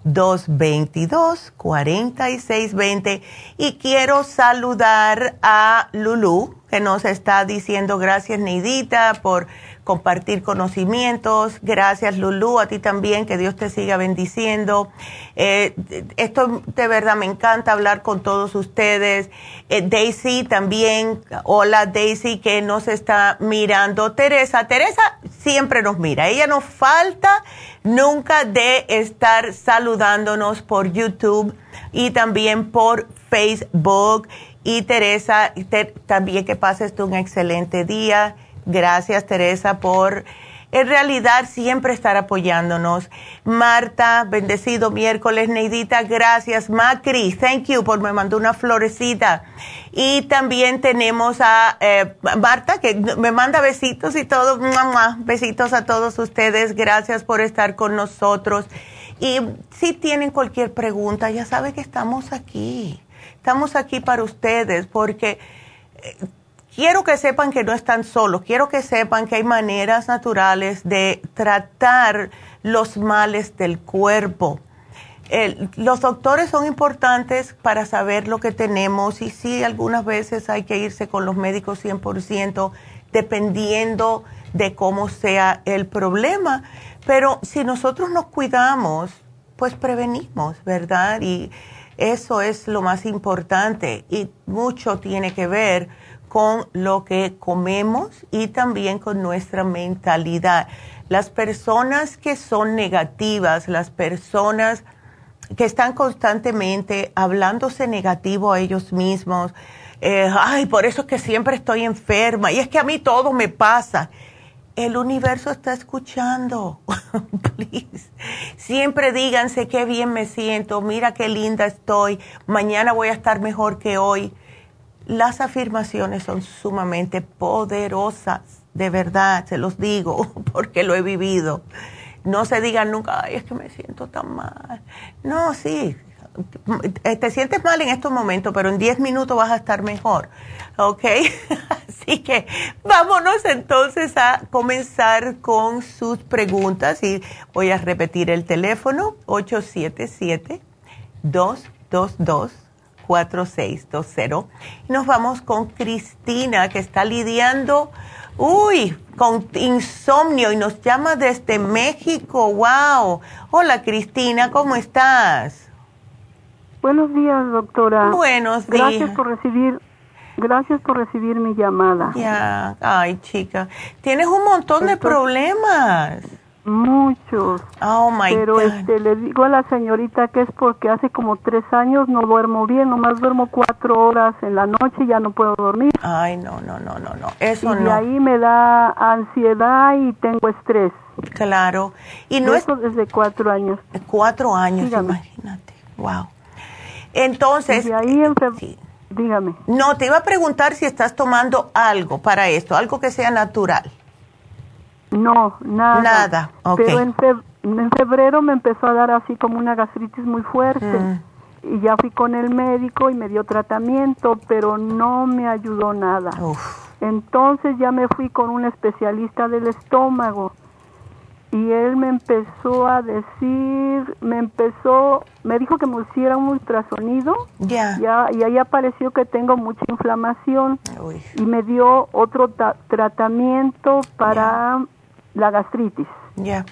222-4620. Y quiero saludar a Lulu, que nos está diciendo gracias Neidita por compartir conocimientos. Gracias Lulu, a ti también, que Dios te siga bendiciendo. Eh, esto de verdad me encanta hablar con todos ustedes. Eh, Daisy también, hola Daisy que nos está mirando. Teresa, Teresa siempre nos mira, ella nos falta nunca de estar saludándonos por YouTube y también por Facebook. Y Teresa, también que pases tú un excelente día. Gracias Teresa por en realidad siempre estar apoyándonos. Marta, bendecido miércoles. Neidita, gracias. Macri, thank you por me mandó una florecita. Y también tenemos a eh, Marta que me manda besitos y todo. Besitos a todos ustedes. Gracias por estar con nosotros. Y si tienen cualquier pregunta, ya saben que estamos aquí. Estamos aquí para ustedes porque... Eh, quiero que sepan que no están solos, quiero que sepan que hay maneras naturales de tratar los males del cuerpo. los doctores son importantes para saber lo que tenemos y sí, algunas veces hay que irse con los médicos 100% dependiendo de cómo sea el problema. Pero si nosotros nos cuidamos, pues prevenimos, ¿verdad? Y eso es lo más importante y mucho tiene que ver con lo que comemos y también con nuestra mentalidad. Las personas que son negativas, las personas que están constantemente hablándose negativo a ellos mismos, eh, ay, por eso es que siempre estoy enferma y es que a mí todo me pasa. El universo está escuchando. Siempre díganse qué bien me siento, mira qué linda estoy, mañana voy a estar mejor que hoy las afirmaciones son sumamente poderosas, de verdad, se los digo, porque lo he vivido. No se digan nunca, ay, es que me siento tan mal. No, sí, eh, te sientes mal en estos momentos, pero en 10 minutos vas a estar mejor, ¿ok? Así que vámonos entonces a comenzar con sus preguntas y voy a repetir el teléfono 877 222 4620. Nos vamos con Cristina, que está lidiando, uy, con insomnio y nos llama desde México. ¡Wow! Hola, Cristina, ¿cómo estás? Buenos días, doctora. Buenos días. Gracias por recibir. Gracias por recibir mi llamada. Ya, ay chica, tienes un montón de problemas. Muchos. Oh my Pero este, le digo a la señorita que es porque hace como tres años no duermo bien, nomás duermo cuatro horas en la noche y ya no puedo dormir. Ay, no, no, no, no, no, eso y no. de ahí me da ansiedad y tengo estrés. Claro. Y no Eso desde cuatro años. Cuatro años, Dígame. imagínate. Wow. Entonces, Y ahí en feb- dígame. no, te iba a preguntar si estás tomando algo para esto, algo que sea natural. No, nada. Nada, ok. Pero en, feb- en febrero me empezó a dar así como una gastritis muy fuerte. Mm. Y ya fui con el médico y me dio tratamiento, pero no me ayudó nada. Entonces ya me fui con un especialista del estómago. Y él me empezó a decir, me empezó, me dijo que me hiciera un ultrasonido. Ya. Ya, y ahí apareció que tengo mucha inflamación. Y me dio otro ta- tratamiento para la gastritis. Ya.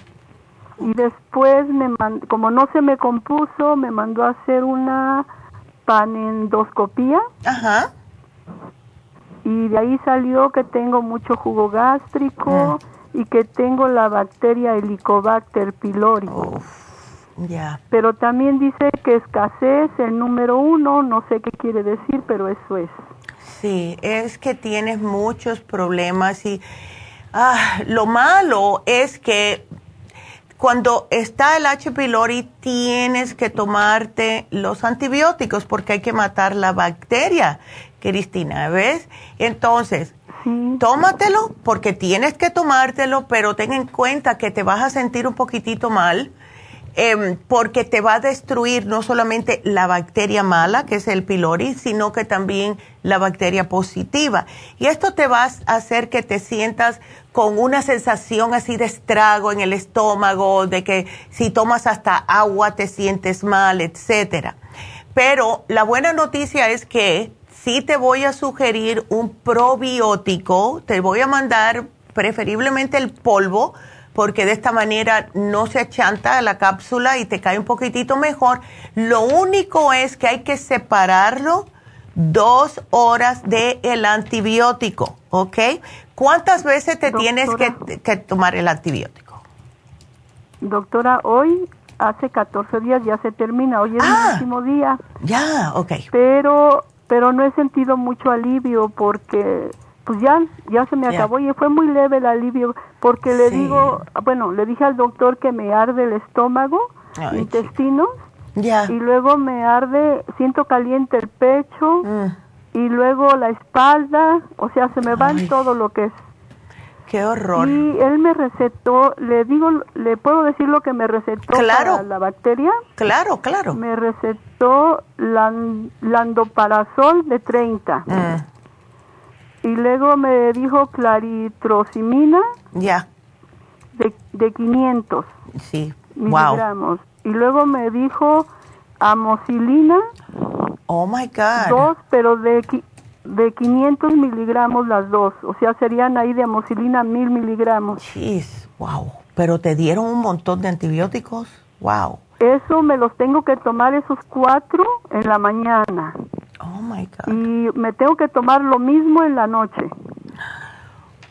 Y después, me como no se me compuso, me mandó a hacer una panendoscopía. Ajá. Y de ahí salió que tengo mucho jugo gástrico Mm. y que tengo la bacteria Helicobacter pylori. Ya. Pero también dice que escasez, el número uno, no sé qué quiere decir, pero eso es. Sí, es que tienes muchos problemas y ah, lo malo es que cuando está el H. pylori tienes que tomarte los antibióticos porque hay que matar la bacteria, Cristina, ¿ves? Entonces, tómatelo porque tienes que tomártelo, pero ten en cuenta que te vas a sentir un poquitito mal em, porque te va a destruir no solamente la bacteria mala, que es el pylori, sino que también la bacteria positiva. Y esto te va a hacer que te sientas con una sensación así de estrago en el estómago, de que si tomas hasta agua te sientes mal, etcétera. Pero la buena noticia es que sí te voy a sugerir un probiótico, te voy a mandar preferiblemente el polvo, porque de esta manera no se achanta la cápsula y te cae un poquitito mejor. Lo único es que hay que separarlo dos horas del el antibiótico, ¿ok? ¿Cuántas veces te tienes que, que tomar el antibiótico? Doctora, hoy hace 14 días ya se termina, hoy es mi último día. Ya, ok. Pero, pero no he sentido mucho alivio porque pues ya, ya se me acabó y fue muy leve el alivio porque le Sí. digo, bueno, le dije al doctor que me arde el estómago, Ay, intestinos, y luego me arde, siento caliente el pecho Mm. y luego la espalda, o sea, se me va en todo lo que es. Qué horror. Y él me recetó, le digo, le puedo decir lo que me recetó Claro. para la bacteria. Claro, claro. Me recetó lan- landoparasol de 30. Mm. Y luego me dijo claritrocimina Ya, de, de 500 sí. Wow. miligramos. Y luego me dijo Oh my God. dos, pero de, de 500 miligramos las dos. O sea, serían ahí de amoxilina mil miligramos. Jeez, wow. Pero te dieron un montón de antibióticos. Wow. Eso me los tengo que tomar esos cuatro en la mañana. Oh my God. Y me tengo que tomar lo mismo en la noche.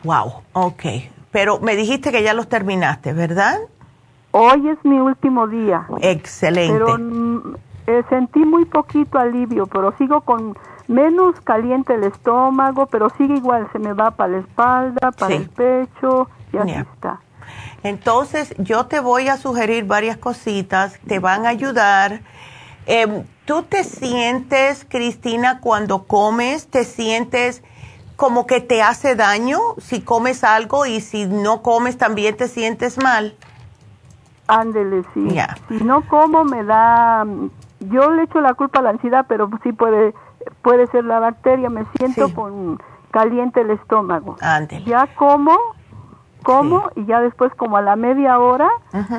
Wow. Ok. Pero me dijiste que ya los terminaste, ¿verdad? Hoy es mi último día. Excelente. Pero mm, eh, sentí muy poquito alivio, pero sigo con menos caliente el estómago, pero sigue igual, se me va para la espalda, para Sí. el pecho, y así está. Entonces, yo te voy a sugerir varias cositas, te van a ayudar. Em, ¿Tú te sientes, Cristina, cuando comes, te sientes como que te hace daño si comes algo y si no comes también te sientes mal? Ándele, sí. Ya. Si no como me da, yo le echo la culpa a la ansiedad, pero sí puede, puede ser la bacteria. Me siento con caliente el estómago. Ya como, como y ya después como a la media hora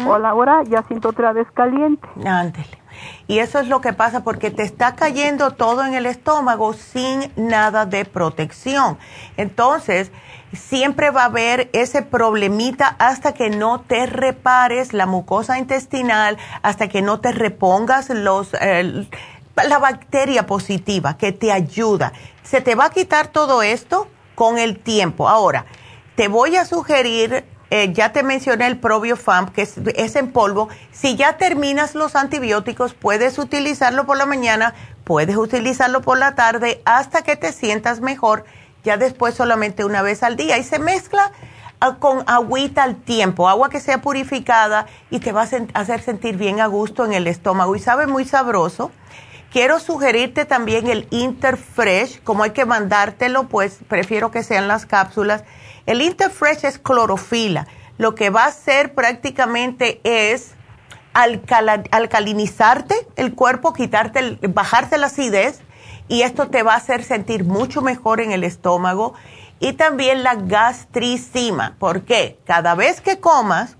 o a la hora ya siento otra vez caliente. Ándele. Y eso es lo que pasa porque te está cayendo todo en el estómago sin nada de protección. Entonces, siempre va a haber ese problemita hasta que no te repares la mucosa intestinal, hasta que no te repongas los, la bacteria positiva que te ayuda. Se te va a quitar todo esto con el tiempo. Ahora, te voy a sugerir eh, ya te mencioné el ProbioFam, que es, en polvo. Si ya terminas los antibióticos, puedes utilizarlo por la mañana, puedes utilizarlo por la tarde hasta que te sientas mejor, ya después solamente una vez al día. Y se mezcla ah, con agüita al tiempo, agua que sea purificada y te va a hacer sentir bien a gusto en el estómago y sabe muy sabroso. Quiero sugerirte también el Interfresh, como hay que mandártelo, pues prefiero que sean las cápsulas el Interfresh es clorofila. Lo que va a hacer prácticamente es alcalinizarte el cuerpo, quitarte, bajarte la acidez y esto te va a hacer sentir mucho mejor en el estómago y también la gastricima. porque Cada vez que comas,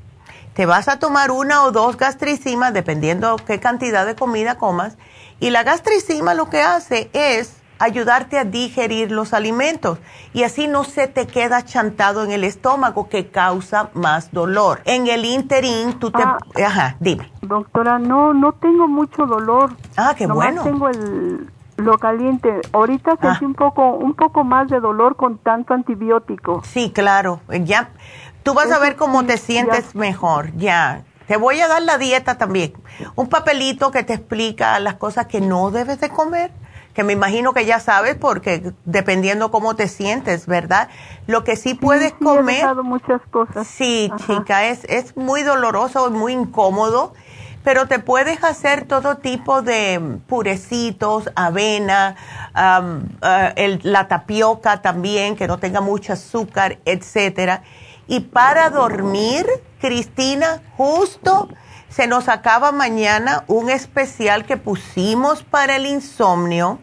te vas a tomar una o dos gastricimas, dependiendo qué cantidad de comida comas, y la gastricima lo que hace es ayudarte a digerir los alimentos y así no se te queda chantado en el estómago que causa más dolor. En el interín, tú te... Ah. ajá, dime. Doctora, no, no tengo mucho dolor. Ah, qué Nomás bueno. tengo el, lo caliente. Ahorita sentí ah. un poco, un poco más de dolor con tanto antibiótico. Sí, claro. Ya, tú vas a ver cómo te sientes mejor. Ya. Te voy a dar la dieta también. Un papelito que te explica las cosas que no debes de comer que me imagino que ya sabes porque dependiendo cómo te sientes, ¿verdad? Lo que sí puedes comer... He muchas cosas. Sí, chica, es, es muy doloroso, muy incómodo, pero te puedes hacer todo tipo de purecitos, avena, eh, la tapioca también, que no tenga mucho azúcar, etcétera. Y para dormir, Cristina, justo se nos acaba mañana un especial que pusimos para el insomnio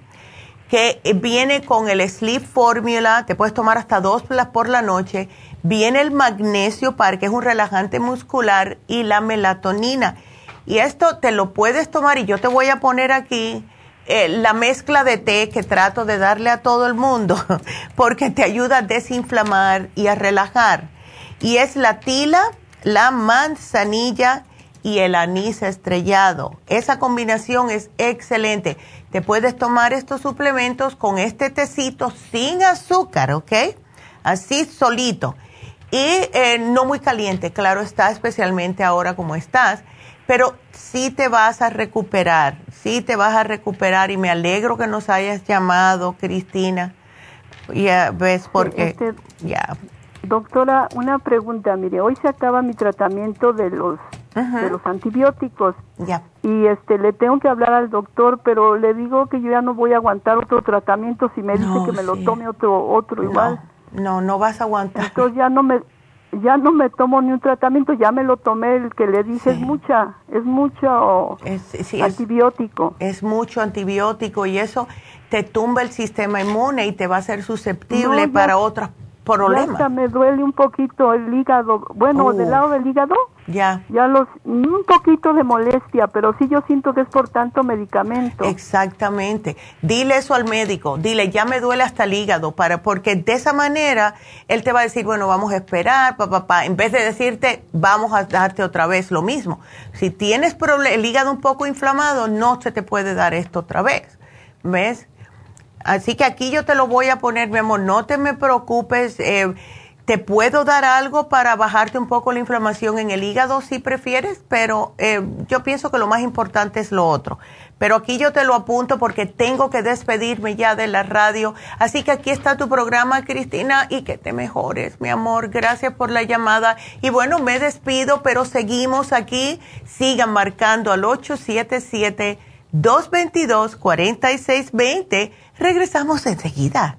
que viene con el Sleep Formula, te puedes tomar hasta dos por la noche, viene el magnesio para que es un relajante muscular y la melatonina. Y esto te lo puedes tomar y yo te voy a poner aquí eh, la mezcla de té que trato de darle a todo el mundo porque te ayuda a desinflamar y a relajar. Y es la tila, la manzanilla y el anís estrellado. Esa combinación es excelente. Te puedes tomar estos suplementos con este tecito sin azúcar, ¿ok? Así solito. Y eh, no muy caliente, claro está, especialmente ahora como estás. Pero sí te vas a recuperar, sí te vas a recuperar y me alegro que nos hayas llamado, Cristina. Ya ves, porque este, ya. Doctora, una pregunta, mire, hoy se acaba mi tratamiento de los de los antibióticos. Ya. Y este le tengo que hablar al doctor, pero le digo que yo ya no voy a aguantar otro tratamiento si me dice que me lo tome otro otro igual. No, no vas a aguantar. Entonces ya no me ya no me tomo ni un tratamiento, ya me lo tomé el que le dije es mucha, es mucho antibiótico. Es, mucho antibiótico y eso te tumba el sistema inmune y te va a hacer susceptible para otras problema. me duele un poquito el hígado. Bueno, del lado del hígado. Ya. Ya los, un poquito de molestia, pero sí yo siento que es por tanto medicamento. Exactamente. Dile eso al médico. Dile, ya me duele hasta el hígado, para, porque de esa manera él te va a decir, bueno, vamos a esperar, papá, pa, en vez de decirte, vamos a darte otra vez lo mismo. Si tienes el hígado un poco inflamado, no se te puede dar esto otra vez. ¿Ves? Así que aquí yo te lo voy a poner, mi amor, no te me preocupes. Eh, te puedo dar algo para bajarte un poco la inflamación en el hígado si prefieres, pero eh, yo pienso que lo más importante es lo otro. Pero aquí yo te lo apunto porque tengo que despedirme ya de la radio. Así que aquí está tu programa, Cristina, y que te mejores, mi amor. Gracias por la llamada. Y bueno, me despido, pero seguimos aquí. Sigan marcando al 877 222 4620 Regresamos enseguida.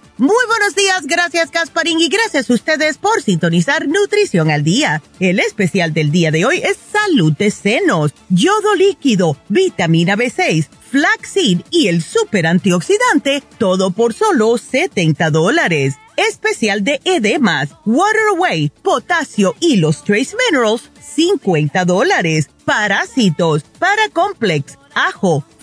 Muy buenos días, gracias Casparín y gracias a ustedes por sintonizar Nutrición al Día. El especial del día de hoy es Salud de Senos, Yodo Líquido, Vitamina B6, Flaxseed y el Super Antioxidante, todo por solo 70 dólares especial de edemas, water away, potasio y los trace minerals, 50 dólares. Parásitos, paracomplex, ajo,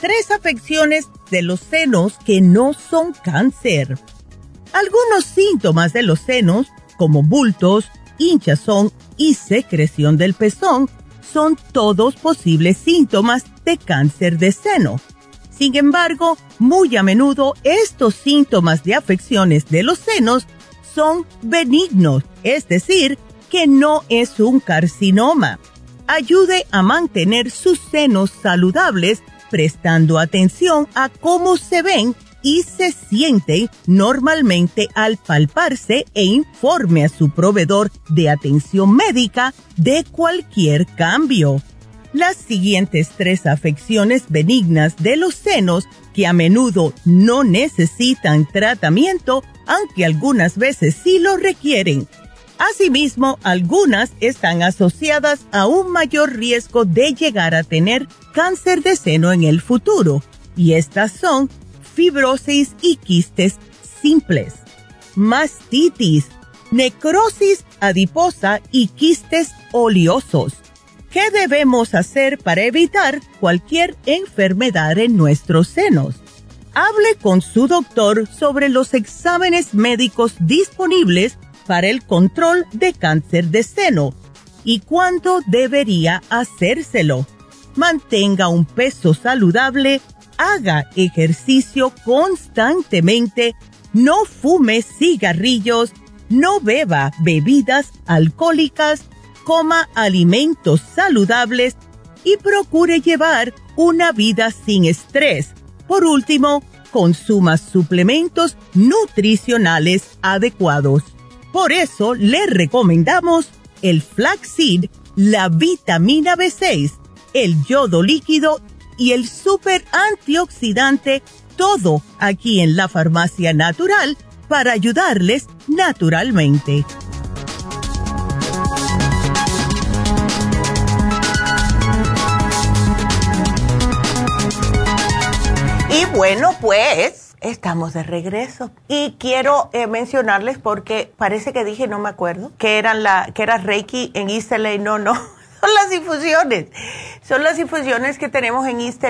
Tres afecciones de los senos que no son cáncer. Algunos síntomas de los senos, como bultos, hinchazón y secreción del pezón, son todos posibles síntomas de cáncer de seno. Sin embargo, muy a menudo estos síntomas de afecciones de los senos son benignos, es decir, que no es un carcinoma. Ayude a mantener sus senos saludables prestando atención a cómo se ven y se sienten normalmente al palparse e informe a su proveedor de atención médica de cualquier cambio. Las siguientes tres afecciones benignas de los senos que a menudo no necesitan tratamiento, aunque algunas veces sí lo requieren. Asimismo, algunas están asociadas a un mayor riesgo de llegar a tener cáncer de seno en el futuro, y estas son fibrosis y quistes simples, mastitis, necrosis adiposa y quistes oleosos. ¿Qué debemos hacer para evitar cualquier enfermedad en nuestros senos? Hable con su doctor sobre los exámenes médicos disponibles para el control de cáncer de seno y cuándo debería hacérselo mantenga un peso saludable, haga ejercicio constantemente, no fume cigarrillos, no beba bebidas alcohólicas, coma alimentos saludables y procure llevar una vida sin estrés. Por último, consuma suplementos nutricionales adecuados. Por eso le recomendamos el flaxseed, la vitamina B6, el yodo líquido y el super antioxidante, todo aquí en la farmacia natural para ayudarles naturalmente. Y bueno, pues Estamos de regreso. Y quiero eh, mencionarles porque parece que dije, no me acuerdo, que eran la que era Reiki en East no, no, son las infusiones. Son las infusiones que tenemos en East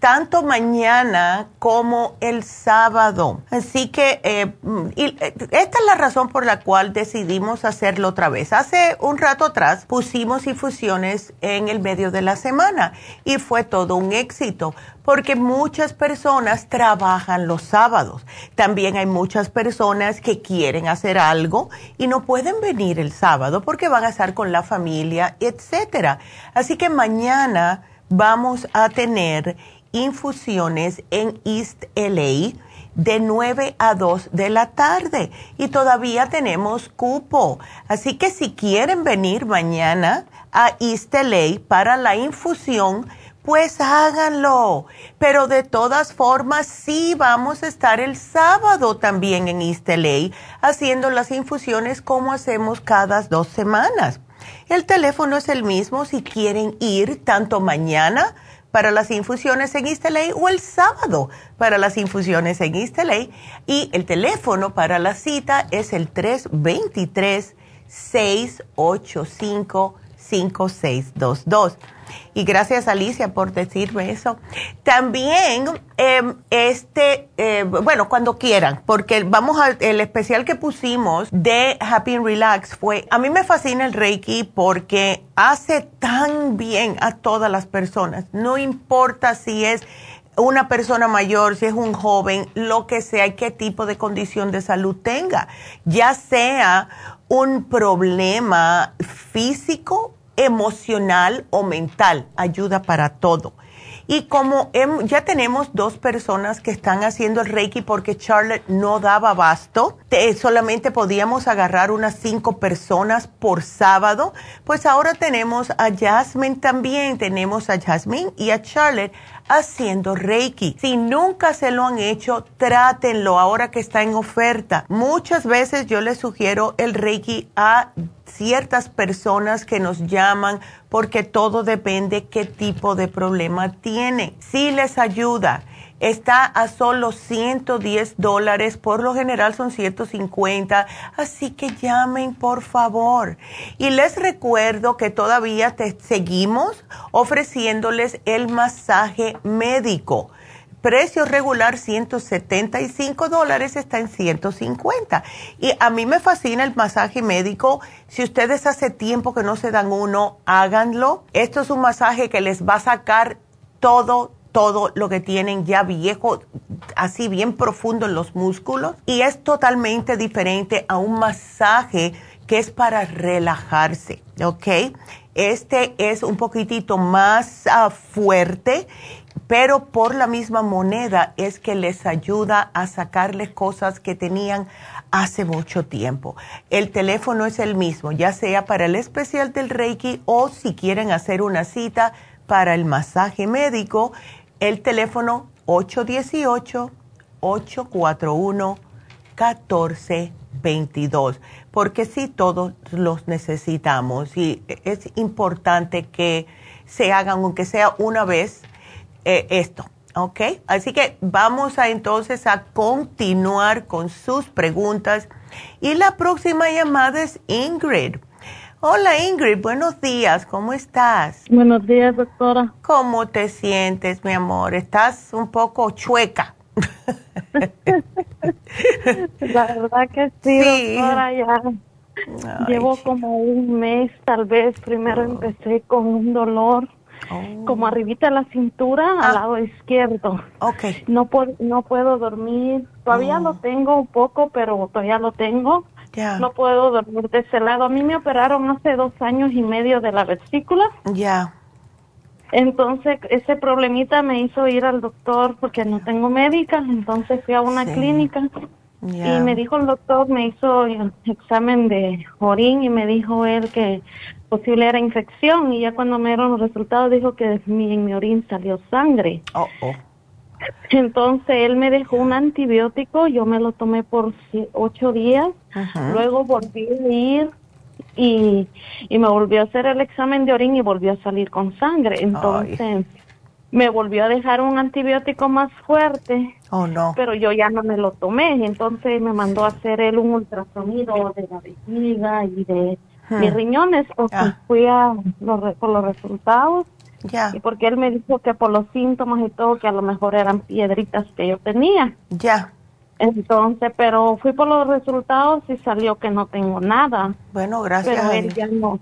tanto mañana como el sábado. Así que eh, eh, esta es la razón por la cual decidimos hacerlo otra vez. Hace un rato atrás pusimos infusiones en el medio de la semana y fue todo un éxito porque muchas personas trabajan los sábados. También hay muchas personas que quieren hacer algo y no pueden venir el sábado porque van a estar con la familia, etcétera. Así que mañana vamos a tener infusiones en East LA de 9 a 2 de la tarde y todavía tenemos cupo. Así que si quieren venir mañana a East LA para la infusión, pues háganlo. Pero de todas formas, sí vamos a estar el sábado también en East haciendo las infusiones como hacemos cada dos semanas. El teléfono es el mismo si quieren ir tanto mañana para las infusiones en East o el sábado para las infusiones en East Y el teléfono para la cita es el 323 685 5622 y gracias Alicia por decirme eso. También, em, este, eh, bueno, cuando quieran, porque vamos al el especial que pusimos de Happy and Relax fue, a mí me fascina el Reiki porque hace tan bien a todas las personas, no importa si es una persona mayor, si es un joven, lo que sea y qué tipo de condición de salud tenga, ya sea un problema físico emocional o mental, ayuda para todo. Y como ya tenemos dos personas que están haciendo el Reiki porque Charlotte no daba abasto, solamente podíamos agarrar unas cinco personas por sábado, pues ahora tenemos a Jasmine también, tenemos a Jasmine y a Charlotte haciendo Reiki. Si nunca se lo han hecho, trátenlo ahora que está en oferta. Muchas veces yo les sugiero el Reiki a ciertas personas que nos llaman porque todo depende qué tipo de problema tiene. Si les ayuda está a solo 110 dólares, por lo general son 150, así que llamen por favor. Y les recuerdo que todavía te seguimos ofreciéndoles el masaje médico. Precio regular 175 dólares está en 150. Y a mí me fascina el masaje médico. Si ustedes hace tiempo que no se dan uno, háganlo. Esto es un masaje que les va a sacar todo, todo lo que tienen ya viejo, así bien profundo en los músculos. Y es totalmente diferente a un masaje que es para relajarse, ¿ok? Este es un poquitito más ah, fuerte, pero por la misma moneda es que les ayuda a sacarles cosas que tenían hace mucho tiempo. El teléfono es el mismo, ya sea para el especial del Reiki o si quieren hacer una cita para el masaje médico el teléfono 818-841-1422, porque sí todos los necesitamos y es importante que se hagan, aunque sea una vez, eh, esto. ¿Ok? Así que vamos a entonces a continuar con sus preguntas. Y la próxima llamada es Ingrid. Hola Ingrid, buenos días, ¿cómo estás? Buenos días, doctora. ¿Cómo te sientes, mi amor? ¿Estás un poco chueca? La verdad que sí, doctora, ya llevo como un mes, tal vez. Primero oh. empecé con un dolor oh. como arribita de la cintura al ah. lado izquierdo. Okay. No, no puedo dormir. Todavía lo oh. tengo un poco, pero todavía lo tengo. No puedo dormir de ese lado. A mí me operaron hace dos años y medio de la vesícula. Ya. Entonces, ese problemita me hizo ir al doctor porque no tengo médica. Entonces fui a una clínica y me dijo el doctor, me hizo el examen de orín y me dijo él que posible era infección. Y ya cuando me dieron los resultados, dijo que en mi orín salió sangre. Oh, oh. Entonces él me dejó un antibiótico, yo me lo tomé por ocho días, luego volví a ir y, y, me volvió a hacer el examen de orín y volvió a salir con sangre. Entonces me volvió a dejar un antibiótico más fuerte. Oh, no. Pero yo ya no me lo tomé, entonces me mandó a hacer él un ultrasonido de la vejiga y de mis riñones, porque ah. fui a los, por los resultados. Ya. Y porque él me dijo que por los síntomas y todo, que a lo mejor eran piedritas que yo tenía. Ya. Entonces, pero fui por los resultados y salió que no tengo nada. Bueno, gracias. Pero él ya no,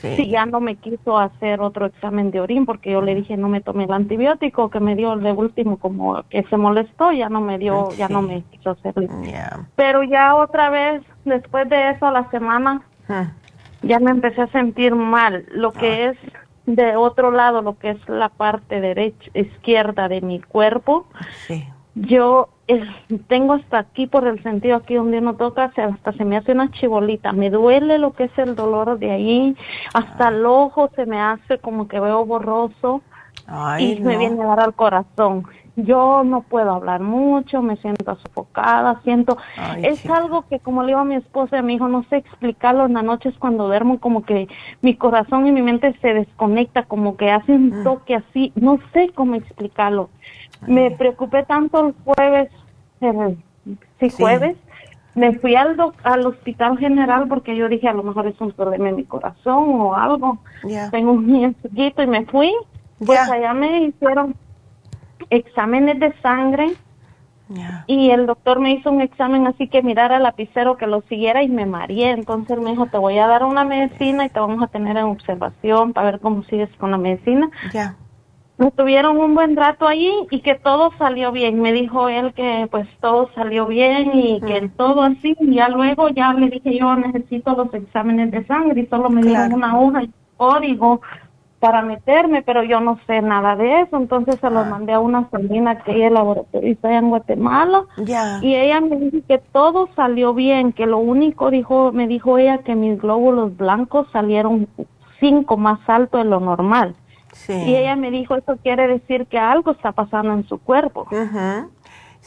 sí. ya no me quiso hacer otro examen de orín porque yo le dije no me tomé el antibiótico que me dio el de último como que se molestó, ya no me dio, ya no me quiso hacer. Pero ya otra vez, después de eso, a la semana, ya me empecé a sentir mal. Lo que ah. es de otro lado, lo que es la parte derecha, izquierda de mi cuerpo, sí. yo tengo hasta aquí por el sentido aquí donde uno toca, hasta se me hace una chibolita, me duele lo que es el dolor de ahí, hasta el ojo se me hace como que veo borroso y me viene a dar al corazón. Yo no puedo hablar mucho, me siento sofocada, siento, es algo que como le digo a mi esposa y a mi hijo, no sé explicarlo en las noches cuando duermo, como que mi corazón y mi mente se desconecta, como que hace un mm. toque así, no sé cómo explicarlo me preocupé tanto el jueves, el, sí, jueves, me fui al, al hospital general porque yo dije a lo mejor es un problema en mi corazón o algo. Tengo un niño y me fui. Pues allá me hicieron exámenes de sangre y el doctor me hizo un examen así que mirara el lapicero que lo siguiera y me mareé. Entonces me dijo, te voy a dar una medicina y te vamos a tener en observación para ver cómo sigues con la medicina. Ya me tuvieron un buen rato allí y que todo salió bien. Me dijo él que pues todo salió bien y que todo así. Y ya luego ya le dije yo necesito los exámenes de sangre y solo me dieron una hoja y código para meterme, pero yo no sé nada de eso. Entonces se los ah. mandé a una sobrina que ella es laboratorista en Guatemala. Y ella me dijo que todo salió bien, que lo único dijo, me dijo ella que mis glóbulos blancos salieron cinco más alto de lo normal. Y ella me dijo, eso quiere decir que algo está pasando en su cuerpo.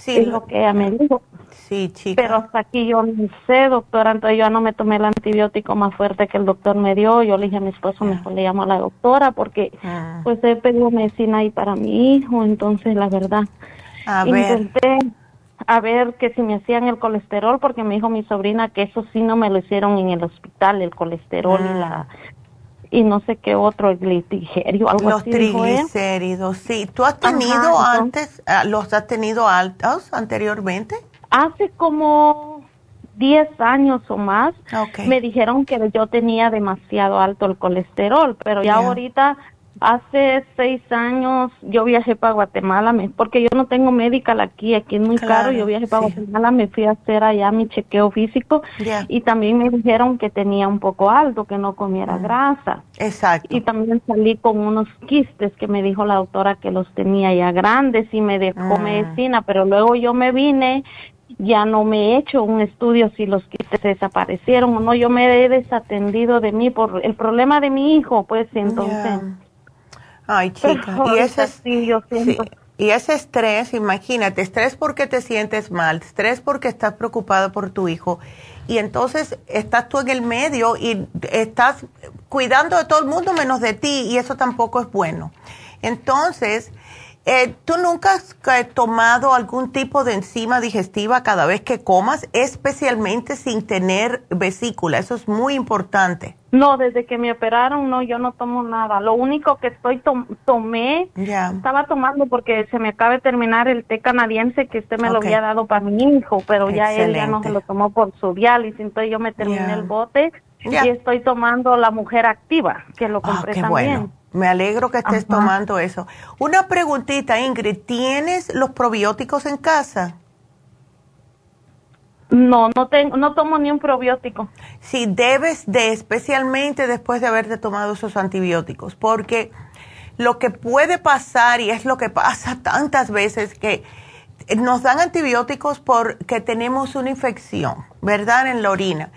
Sí. Es lo que ella me dijo. Sí, chica. Pero hasta aquí yo no sé, doctora, entonces yo no me tomé el antibiótico más fuerte que el doctor me dio. Yo le dije a mi esposo, mejor le llamo a la doctora porque ah. pues he pedido medicina ahí para mi hijo, entonces la verdad. A intenté a ver que si me hacían el colesterol porque me dijo mi sobrina que eso sí no me lo hicieron en el hospital, el colesterol y ah. la y no sé qué otro glicerio, algo los así. Los triglicéridos, sí. ¿Tú has tenido antes, ah, los has tenido altos anteriormente? Hace como 10 años o más me dijeron que yo tenía demasiado alto el colesterol, pero ya ahorita Hace seis años yo viajé para Guatemala, porque yo no tengo medical aquí, aquí es muy caro, yo viajé para Guatemala, me fui a hacer allá mi chequeo físico y también me dijeron que tenía un poco alto, que no comiera mm. grasa. Exacto. Y también salí con unos quistes que me dijo la doctora que los tenía ya grandes y me dejó mm. medicina, pero luego yo me vine ya no me he hecho un estudio si los quistes desaparecieron o no, yo me he desatendido de mí por el problema de mi hijo, pues entonces... Ay, chica, y ese, y ese estrés, imagínate, estrés porque te sientes mal, estrés porque estás preocupado por tu hijo, y entonces estás tú en el medio y estás cuidando de todo el mundo menos de ti, y eso tampoco es bueno. Entonces, eh, ¿Tú nunca has eh, tomado algún tipo de enzima digestiva cada vez que comas, especialmente sin tener vesícula? Eso es muy importante. No, desde que me operaron, no, yo no tomo nada. Lo único que estoy tomé, estaba tomando porque se me acaba de terminar el té canadiense que usted me lo había dado para mi hijo, pero ya él ya no se lo tomó por su diálisis, entonces yo me terminé el bote y estoy tomando la mujer activa, que lo ah, compré también. Bueno. Me alegro que estés tomando eso. Una preguntita, Ingrid, ¿tienes los probióticos en casa? No, no tengo, no tomo ni un probiótico. Sí, debes de, especialmente después de haberte tomado esos antibióticos, porque lo que puede pasar, y es lo que pasa tantas veces, que nos dan antibióticos porque tenemos una infección, ¿verdad? En la orina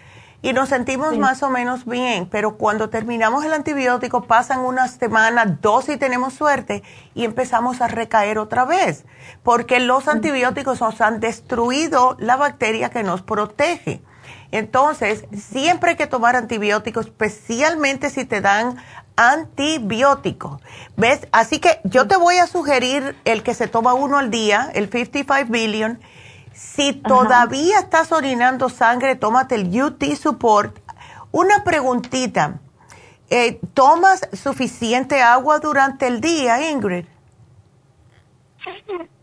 y nos sentimos más o menos bien, pero cuando terminamos el antibiótico pasan unas semanas, dos si tenemos suerte, y empezamos a recaer otra vez, porque los antibióticos nos han destruido la bacteria que nos protege. Entonces, siempre hay que tomar antibióticos, especialmente si te dan antibióticos. ¿Ves? Así que yo te voy a sugerir el que se toma uno al día, el 55 billion. Si todavía estás orinando sangre, tómate el UT Support. Una preguntita. Eh, ¿Tomas suficiente agua durante el día, Ingrid?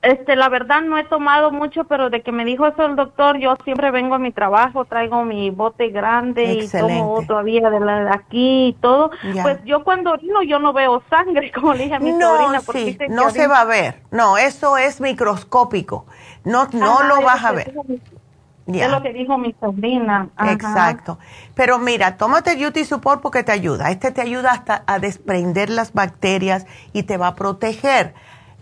Este, la verdad no he tomado mucho, pero de que me dijo eso el doctor, yo siempre vengo a mi trabajo, traigo mi bote grande y tomo todavía de la de aquí y todo. Pues yo cuando orino yo no veo sangre, como le dije a mi no, sobrina. Sí, no se va a ver. No, eso es microscópico. No, no lo vas a ver. Es lo que dijo mi sobrina. Exacto. Pero mira, tómate el UT Support porque te ayuda. Este te ayuda hasta a desprender las bacterias y te va a proteger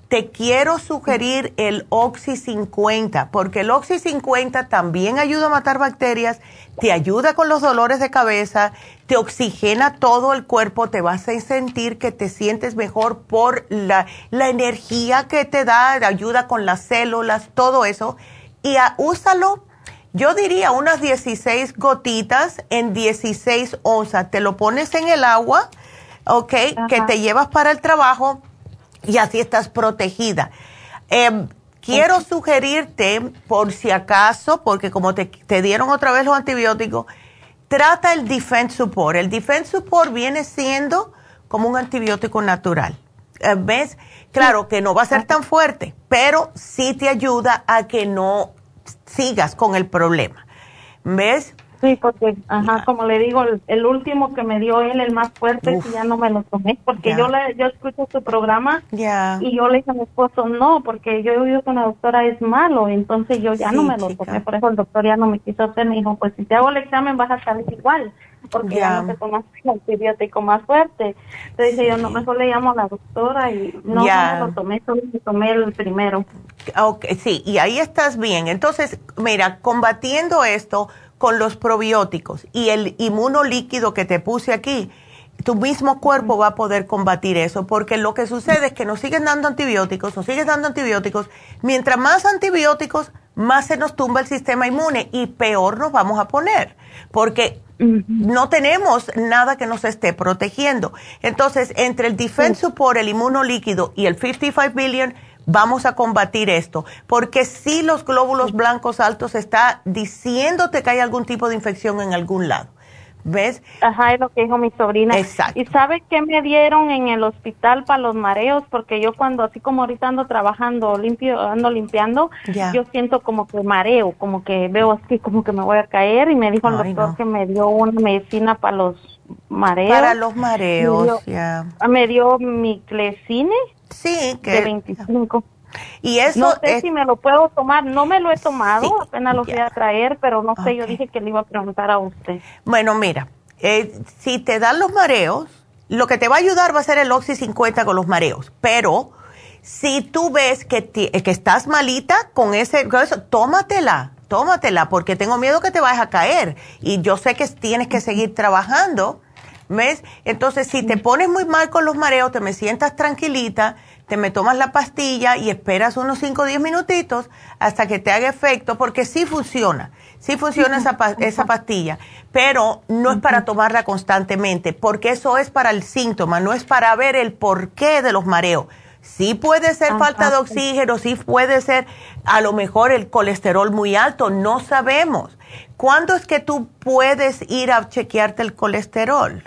te quiero sugerir el Oxy 50, porque el Oxy 50 también ayuda a matar bacterias, te ayuda con los dolores de cabeza, te oxigena todo el cuerpo, te vas a sentir que te sientes mejor por la, energía que te da, ayuda con las células, todo eso. Y úsalo, yo diría unas 16 gotitas en 16 onzas. Te lo pones en el agua, ¿ok? Que te llevas para el trabajo y así estás protegida. Em, quiero sugerirte, por si acaso, porque como te, dieron otra vez los antibióticos, trata el Defense Support. El Defense Support viene siendo como un antibiótico natural. Eh, ¿Ves? Claro que no va a ser tan fuerte, pero sí te ayuda a que no sigas con el problema. ¿Ves? Sí, porque, ajá, como le digo, el, último que me dio él, el más fuerte, ya no me lo tomé, porque yo le, yo escucho su programa y yo le dije a mi esposo, no, porque yo he oído que la doctora es malo, entonces yo ya no me lo tomé, por eso el doctor ya no me quiso hacer, me dijo, pues si te hago el examen vas a salir igual, porque ya, no te tomas el antibiótico más fuerte. Entonces dije yo, no, mejor le llamo a la doctora y no, me lo tomé, solo me tomé el primero. Okay, sí, y ahí estás bien. Entonces, mira, combatiendo esto, con los probióticos y el inmunolíquido que te puse aquí, tu mismo cuerpo va a poder combatir eso, porque lo que sucede es que nos siguen dando antibióticos, nos siguen dando antibióticos, mientras más antibióticos, más se nos tumba el sistema inmune y peor nos vamos a poner, porque no tenemos nada que nos esté protegiendo. Entonces, entre el Defense Support, el inmunolíquido y el 55 billion, vamos a combatir esto, porque si los glóbulos blancos altos está diciéndote que hay algún tipo de infección en algún lado. ¿Ves? Ajá, es lo que dijo mi sobrina. Exacto. ¿Y sabe qué me dieron en el hospital para los mareos? Porque yo cuando, así como ahorita ando trabajando, limpio, ando limpiando, yo siento como que mareo, como que veo así, como que me voy a caer. Y me dijo el doctor que me dio una medicina para los mareos. Para los mareos, ya. Me dio mi clecine Sí, que... De 25. Y eso no sé si me lo puedo tomar, no me lo he tomado, apenas lo voy a traer, pero no sé, yo dije que le iba a preguntar a usted. Bueno, mira, eh, si te dan los mareos, lo que te va a ayudar va a ser el Oxy 50 con los mareos, pero si tú ves que, que estás malita con ese, con eso, tómatela, tómatela, porque tengo miedo que te vayas a caer y yo sé que tienes que seguir trabajando ¿Ves? Entonces, si te pones muy mal con los mareos, te me sientas tranquilita, te me tomas la pastilla y esperas unos 5 o 10 minutitos hasta que te haga efecto, porque sí funciona, sí funciona esa, esa pastilla, pero no es para tomarla constantemente, porque eso es para el síntoma, no es para ver el porqué de los mareos. Sí puede ser falta de oxígeno, sí puede ser a lo mejor el colesterol muy alto, no sabemos. ¿Cuándo es que tú puedes ir a chequearte el colesterol?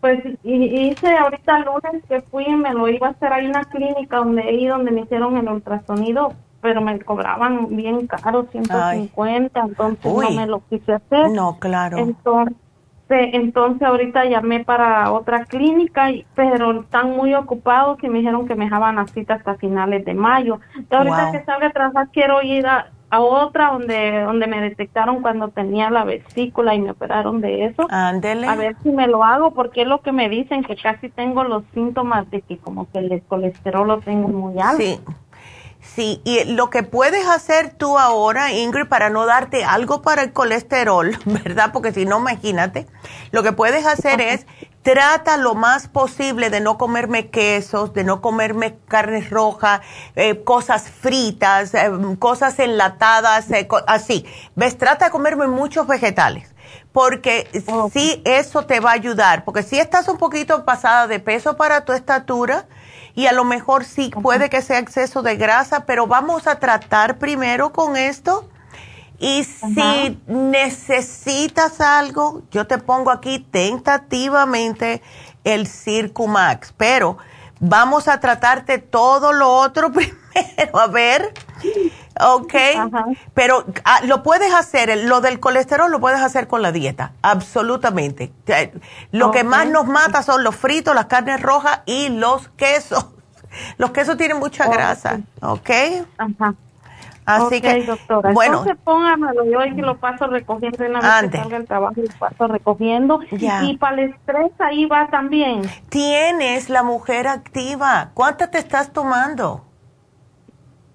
Pues hice ahorita el lunes que fui, me lo iba a hacer ahí en una clínica donde ahí donde me hicieron el ultrasonido, pero me cobraban bien caro, 150, entonces no me lo quise hacer. No, claro. Entonces, entonces ahorita llamé para otra clínica, pero están muy ocupados y me dijeron que me dejaban la cita hasta finales de mayo. Entonces, ahorita que salga a trabajar quiero ir a, a otra donde donde me detectaron cuando tenía la vesícula y me operaron de eso. A ver si me lo hago porque es lo que me dicen que casi tengo los síntomas de que como que el colesterol lo tengo muy alto. Sí. Sí, y lo que puedes hacer tú ahora, Ingrid, para no darte algo para el colesterol, ¿verdad? Porque si no, imagínate, lo que puedes hacer es trata lo más posible de no comerme quesos, de no comerme carne roja, eh, cosas fritas, eh, cosas enlatadas, eh, así. ¿Ves? Trata de comerme muchos vegetales porque sí eso te va a ayudar, porque si estás un poquito pasada de peso para tu estatura y a lo mejor sí puede que sea exceso de grasa, pero vamos a tratar primero con esto. Y si necesitas algo, yo te pongo aquí tentativamente el Circumax, pero vamos a tratarte todo lo otro primero, a ver ¿ok? Pero ah, lo puedes hacer, lo del colesterol lo puedes hacer con la dieta, absolutamente. Lo que más nos mata son los fritos, las carnes rojas y los quesos. Los quesos tienen mucha grasa, ¿ok? Ajá. Así que, doctora. bueno. Entonces póngamelo, yo que lo paso recogiendo una vez antes. que salga el trabajo, lo paso recogiendo. Y para el estrés ahí va también. Tienes la mujer activa. ¿Cuántas te estás tomando?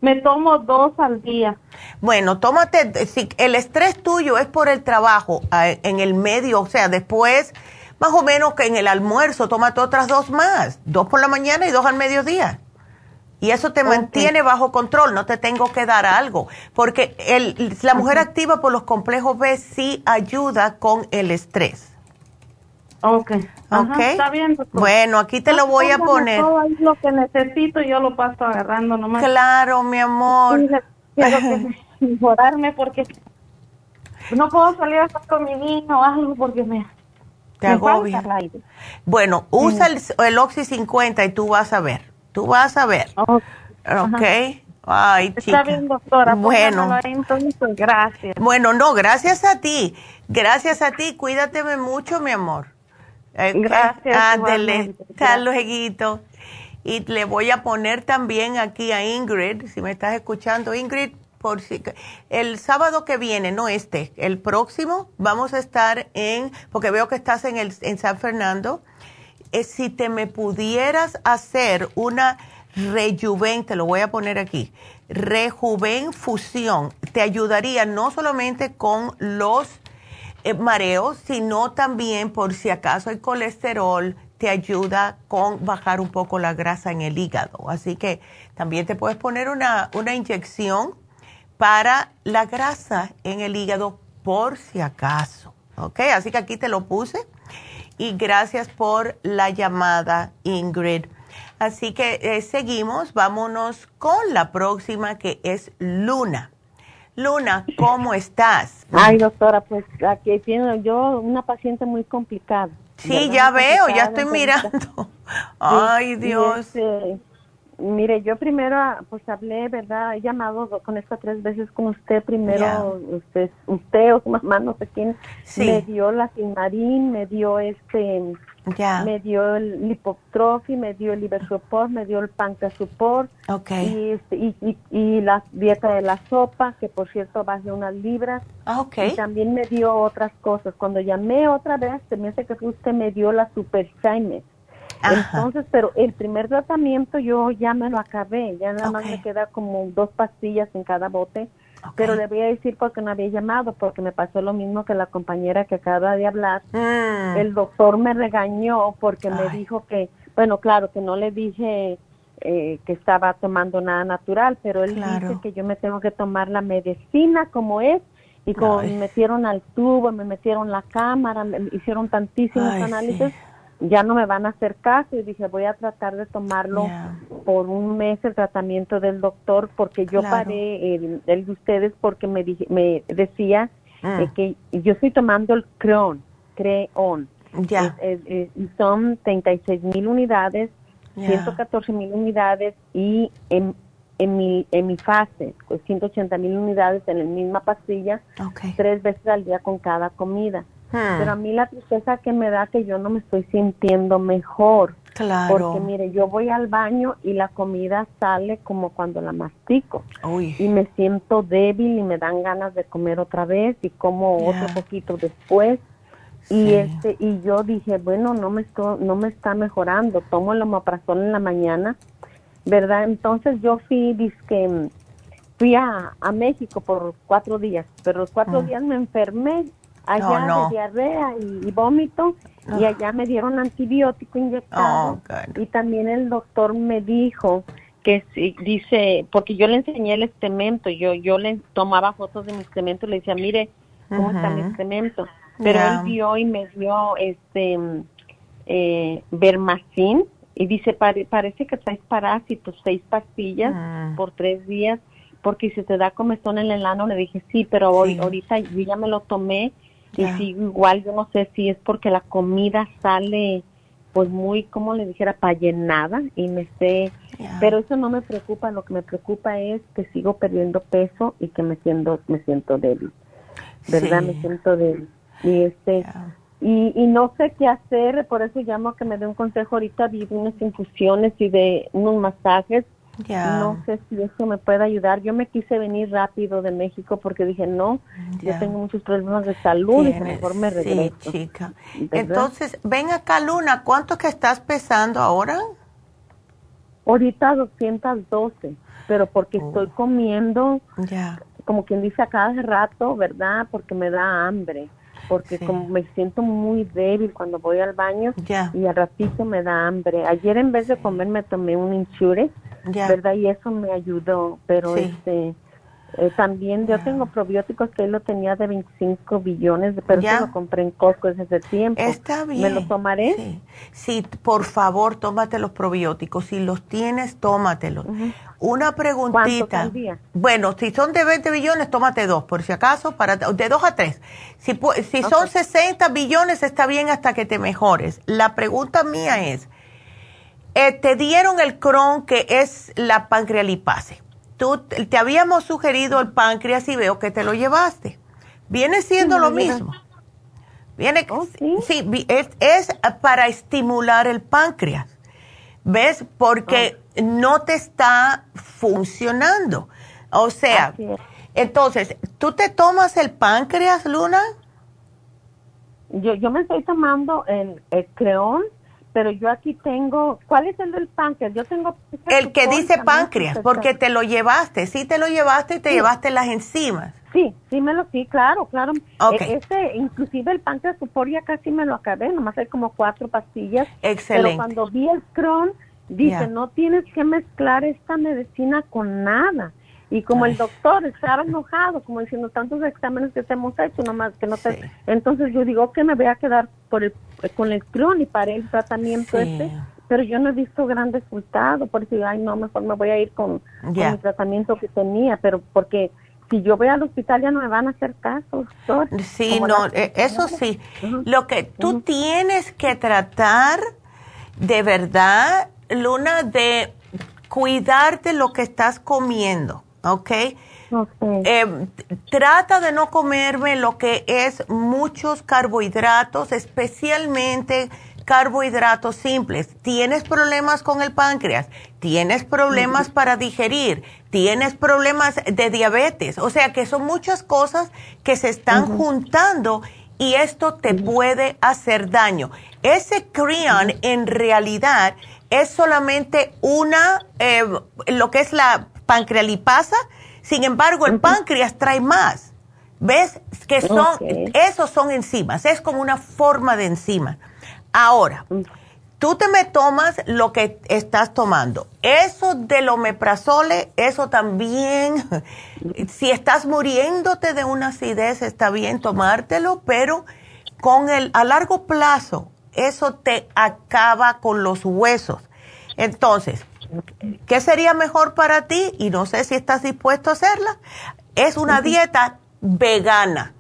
Me tomo dos al día. Bueno, tómate, si el estrés tuyo es por el trabajo en el medio, o sea, después, más o menos que en el almuerzo, tómate otras dos más, dos por la mañana y dos al mediodía. Y eso te mantiene bajo control, no te tengo que dar algo, porque el, la mujer activa por los complejos B sí ayuda con el estrés. Ok. está bien, Bueno, aquí te lo voy a poner. Todo lo que necesito yo lo paso agarrando nomás. Claro, mi amor. quiero que mejorarme porque no puedo salir a estar con mi niño o algo porque me... Te agobia. Bueno, usa el, el, Oxy 50 y tú vas a ver. Tú vas a ver. ok. Ay, chica. Está bien, doctora. Bueno. Entonces, gracias. Bueno, no, gracias a ti. Gracias a ti. Cuídateme mucho, mi amor. Gracias. Ándele, hasta luego. Y le voy a poner también aquí a Ingrid, si me estás escuchando, Ingrid, por si el sábado que viene, no este, el próximo, vamos a estar en, porque veo que estás en el en San Fernando, eh, si te me pudieras hacer una rejuven, te lo voy a poner aquí, rejuven fusión, te ayudaría no solamente con los eh, mareos, sino también por si acaso el colesterol te ayuda con bajar un poco la grasa en el hígado. Así que también te puedes poner una, una inyección para la grasa en el hígado por si acaso. ¿Ok? Así que aquí te lo puse. Y gracias por la llamada, Ingrid. Así que eh, seguimos, vámonos con la próxima que es Luna. Luna, ¿cómo estás? Ay, doctora, pues aquí tiene yo una paciente muy complicada. Sí, ya veo, ya estoy mirando. Ay, Dios. Este, mire, yo primero, pues hablé, ¿verdad? He llamado con esto tres veces con usted. Primero, usted, usted o su mamá, no sé quién, me dio la Silmarín, me dio este me dio el lipotrophy, me dio el liver support, me dio el pancreas support. Este, y, y, y, la dieta de la sopa, que por cierto bajé unas libras. Ah, y también me dio otras cosas. Cuando llamé otra vez, se me hace que usted me dio la super shine. Entonces, pero el primer tratamiento yo ya me lo acabé, ya nada más me queda como dos pastillas en cada bote pero le voy a decir porque no había llamado, porque me pasó lo mismo que la compañera que acaba de hablar. Mm. El doctor me regañó porque me dijo que, bueno, claro, que no le dije eh, que estaba tomando nada natural, pero él dice que yo me tengo que tomar la medicina como es. Y como me metieron al tubo, me metieron la cámara, me hicieron tantísimos análisis, ya no me van a hacer caso. Y dije voy a tratar de tomarlo por un mes el tratamiento del doctor porque yo paré el, de ustedes porque me, me decía eh, que yo estoy tomando el Creon, Creon. Ya. son 36 mil unidades, 114 mil unidades y en, en, mi, en mi fase, 180 pues, mil unidades en la misma pastilla, tres veces al día con cada comida. Hmm. Pero a mí la tristeza que me da que yo no me estoy sintiendo mejor. Claro. Porque mire, yo voy al baño y la comida sale como cuando la mastico. Y me siento débil y me dan ganas de comer otra vez y como otro poquito después. Y este y yo dije, bueno, no me estoy, no me está mejorando. Tomo el omeprazol en la mañana, ¿verdad? Entonces yo fui disque fui a, a México por cuatro días, pero los cuatro hmm. días me enfermé allá de diarrea y, vómito y ah. allá me dieron antibiótico inyectado oh, y también el doctor me dijo que si, dice porque yo le enseñé el excremento yo yo le tomaba fotos de mi excremento y le decía mire cómo está mi excremento Pero él vio y me dio este eh, Bermacin y dice, parece que traes parásitos, seis pastillas mm. por tres días, porque si te da comezón en el ano, le dije, sí, pero hoy, ahorita yo ya me lo tomé y sigo igual, yo no sé si es porque la comida sale pues muy, como le dijera, para llenada y me sé, pero eso no me preocupa, lo que me preocupa es que sigo perdiendo peso y que me siento, me siento débil, ¿verdad? Me siento débil. Y este, y, y no sé qué hacer, por eso llamo a que me dé un consejo ahorita de unas infusiones y de unos masajes. No sé si eso me puede ayudar. Yo me quise venir rápido de México porque dije, no, yo tengo muchos problemas de salud y mejor me regreso. Sí, chica. Entonces, ven acá, Luna, ¿cuánto que estás pesando ahora? Ahorita 212, pero porque estoy oh. comiendo, como quien dice a cada rato, ¿verdad? Porque me da hambre porque como me siento muy débil cuando voy al baño y al ratito me da hambre. Ayer en vez de comer me tomé un insure, ¿verdad? Y eso me ayudó, pero este eh, también yo tengo probióticos que él lo tenía de 25 billones, pero yo lo compré en Costco desde ese tiempo. Está bien. ¿Me lo tomaré? Sí. por favor, tómate los probióticos. Si los tienes, tómatelos. Una preguntita. Bueno, si son de 20 billones, tómate dos, por si acaso, para de dos a tres. Si, si son 60 billones, está bien hasta que te mejores. La pregunta mía es, eh, te dieron el Crohn, que es la pancrealipase tú te habíamos sugerido el páncreas y veo que te lo llevaste. Viene siendo lo mismo. Viene, oh, sí, es, para estimular el páncreas. ¿Ves? Porque no te está funcionando. O sea, entonces, ¿tú te tomas el páncreas, Luna? Yo, yo me estoy tomando el, el creón pero yo aquí tengo, ¿cuál es el del páncreas? Yo tengo... El que dice páncreas, porque te lo llevaste, sí te lo llevaste y te llevaste las enzimas. Sí, sí me lo, sí, claro, claro. E, este, inclusive el páncreas ya casi me lo acabé, nomás hay como cuatro pastillas. Excelente. Pero cuando vi el Crohn, dice, no tienes que mezclar esta medicina con nada. Y como el doctor estaba enojado, como diciendo tantos exámenes que te hemos hecho, nomás que no te... Entonces yo digo que me voy a quedar por el, con el Crohn y para el tratamiento este, pero yo no he visto gran resultado, por eso, ay no, mejor me voy a ir con, el tratamiento que tenía, pero porque si yo voy al hospital ya no me van a hacer caso, doctor. Sí, no, eh, eso sí. Lo que tú tienes que tratar de verdad, Luna, de cuidarte lo que estás comiendo ¿ok? Eh, trata de no comerme lo que es muchos carbohidratos, especialmente carbohidratos simples. ¿Tienes problemas con el páncreas? ¿Tienes problemas para digerir? ¿Tienes problemas de diabetes? O sea que son muchas cosas que se están juntando y esto te puede hacer daño. Ese creon en realidad es solamente una, eh, lo que es la pancrealipasa, sin embargo el páncreas trae más. ¿Ves? Que son, esos son enzimas, es como una forma de enzima. Ahora, tú te me tomas lo que estás tomando. Eso del omeprazole, eso también, si estás muriéndote de una acidez, está bien tomártelo, pero con el, a largo plazo, eso te acaba con los huesos. Entonces, ¿Qué sería mejor para ti? Y no sé si estás dispuesto a hacerla. Es una dieta vegana.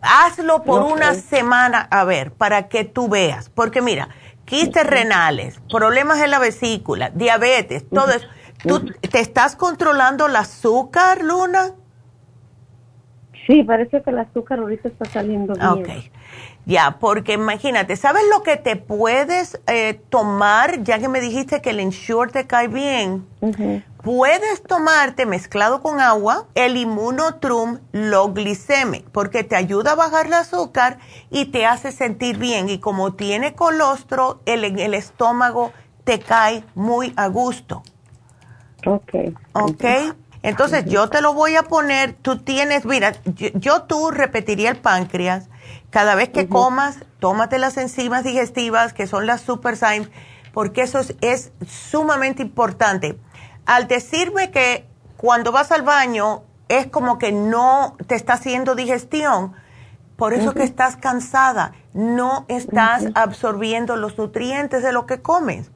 Hazlo por una semana, a ver, para que tú veas. Porque mira, quistes renales, problemas en la vesícula, diabetes, todo eso. ¿Tú te estás controlando el azúcar, Luna? Sí, parece que el azúcar ahorita está saliendo bien. Ok. Ya, porque imagínate, ¿sabes lo que te puedes eh, tomar? Ya que me dijiste que el Ensure te cae bien. Puedes tomarte mezclado con agua el Immunotrum Low Glycemic porque te ayuda a bajar el azúcar y te hace sentir bien. Y como tiene colostro, el, el estómago te cae muy a gusto. Ok. Ok. Entonces yo te lo voy a poner, tú tienes, mira, yo, tú repetiría el páncreas, cada vez que comas, tómate las enzimas digestivas, que son las super porque eso es, sumamente importante. Al decirme que cuando vas al baño es como que no te está haciendo digestión, Por eso que estás cansada, no estás absorbiendo los nutrientes de lo que comes.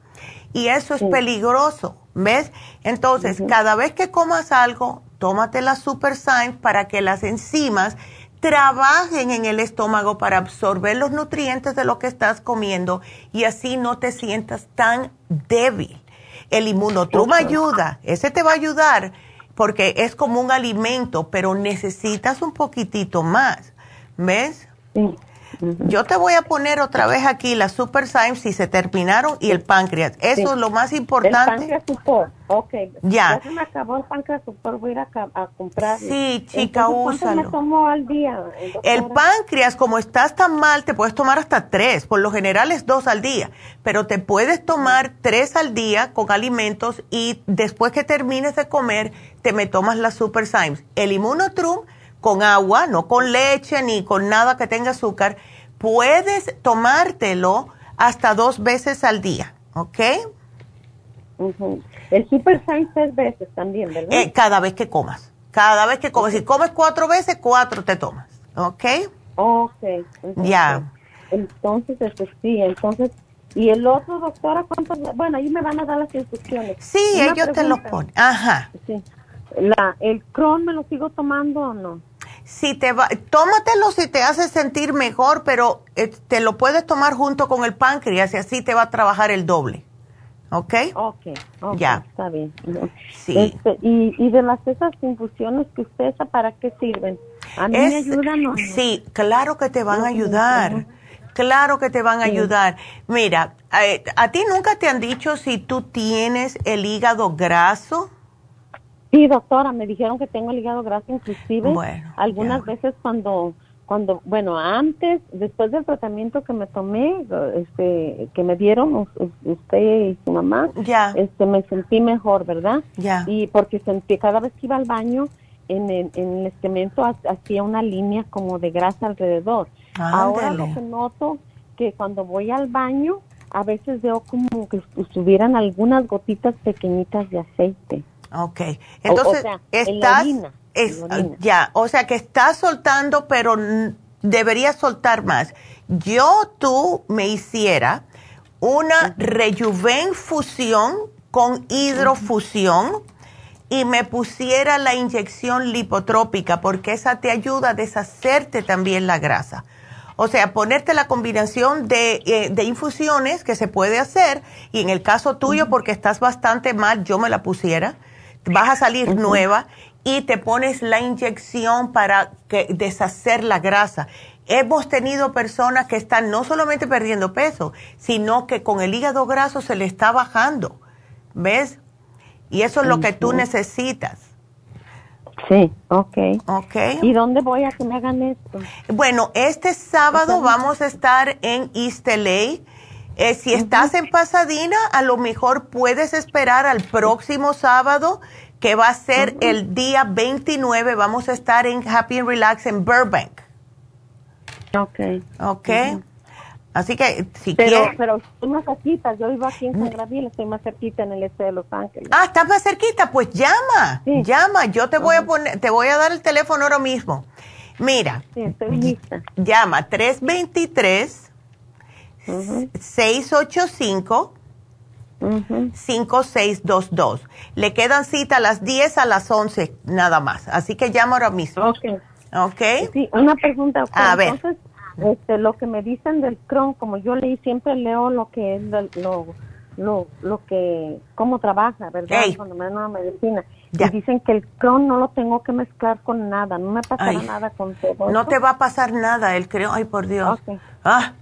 Y eso es peligroso, ¿ves? Entonces, cada vez que comas algo, tómate la Super para que las enzimas trabajen en el estómago para absorber los nutrientes de lo que estás comiendo y así no te sientas tan débil. El inmunotrum ayuda, ese te va a ayudar porque es como un alimento, pero necesitas un poquitito más, ¿ves? Sí. Yo te voy a poner otra vez aquí la Super Symes si se terminaron y el páncreas. Eso es lo más importante. El páncreas ok. Ya. Ya se me acabó el páncreas voy a ir a, comprar. Sí, chica, úsalo. me tomo al día? El páncreas, como estás tan mal, te puedes tomar hasta tres. Por lo general es dos al día. Pero te puedes tomar tres al día con alimentos y después que termines de comer, te me tomas la Super Symes. El Immunotrum con agua, no con leche ni con nada que tenga azúcar, puedes tomártelo hasta dos veces al día, ¿ok? El Super Science tres veces también, ¿verdad? Eh, cada vez que comas. Cada vez que comes. Si comes cuatro veces, cuatro te tomas, ¿ok? Ok. ya. Entonces, este, sí, entonces y el otro, doctora, ¿cuántos? Bueno, ahí me van a dar las instrucciones. Sí, ellos te lo ponen. Ajá. Sí. La, ¿El Cron me lo sigo tomando o no? Si te va, tómatelo si te hace sentir mejor, pero eh, te lo puedes tomar junto con el páncreas y así te va a trabajar el doble. ¿Ok? Ok, ya. Está bien. Sí. Este, y, y de las esas infusiones que usted ¿para qué sirven? ¿A mí me ayudan o no? Sí, claro que te van a ayudar. Claro que te van a ayudar. Mira, eh, ¿a ti nunca te han dicho si tú tienes el hígado graso? Sí, doctora, me dijeron que tengo el hígado graso inclusive. algunas veces cuando cuando bueno, antes, después del tratamiento que me tomé, este que me dieron usted y su mamá, ya. este me sentí mejor, ¿verdad? Ya. Y porque sentí cada vez que iba al baño en el, en el excremento hacía una línea como de grasa alrededor. Ahora lo que noto que cuando voy al baño a veces veo como que estuvieran algunas gotitas pequeñitas de aceite. Ok, entonces estás, ya, o sea que estás soltando, pero deberías soltar más. Yo tú me hiciera una fusión con hidrofusión y me pusiera la inyección lipotrópica porque esa te ayuda a deshacerte también la grasa. O sea, ponerte la combinación de, eh, de, infusiones que se puede hacer y en el caso tuyo, porque estás bastante mal, yo me la pusiera vas a salir nueva y te pones la inyección para que, deshacer la grasa. Hemos tenido personas que están no solamente perdiendo peso, sino que con el hígado graso se le está bajando. ¿Ves? Y eso es lo que tú necesitas. Sí, ok. Ok. ¿Y dónde voy a que me hagan esto? Bueno, este sábado vamos a estar en East LA eh, si estás en Pasadena, a lo mejor puedes esperar al próximo sábado, que va a ser el día 29. Vamos a estar en Happy and Relax en Burbank. Ok. Ok. Así que si pero, quieres. Pero estoy más cerquita. Yo vivo aquí en San Gabriel, estoy más cerquita en el este de Los Ángeles. Ah, estás más cerquita. Pues llama. Llama. Yo te voy a poner, te voy a dar el teléfono ahora mismo. Mira. Sí, estoy lista. Llama 323 685-5622. Le quedan cita a las 10 a las 11 nada más. Así que llama ahora mismo. Ok. Ok. Sí, una pregunta. A ver. Entonces, este, lo que me dicen del Crohn, como yo leí, siempre leo lo que es lo, lo, lo que, cómo trabaja, ¿verdad? Cuando me dan una medicina. Y dicen que el Crohn no lo tengo que mezclar con nada, no me pasará nada con todo. No te va a pasar nada el Crohn, ay por Dios. Ah,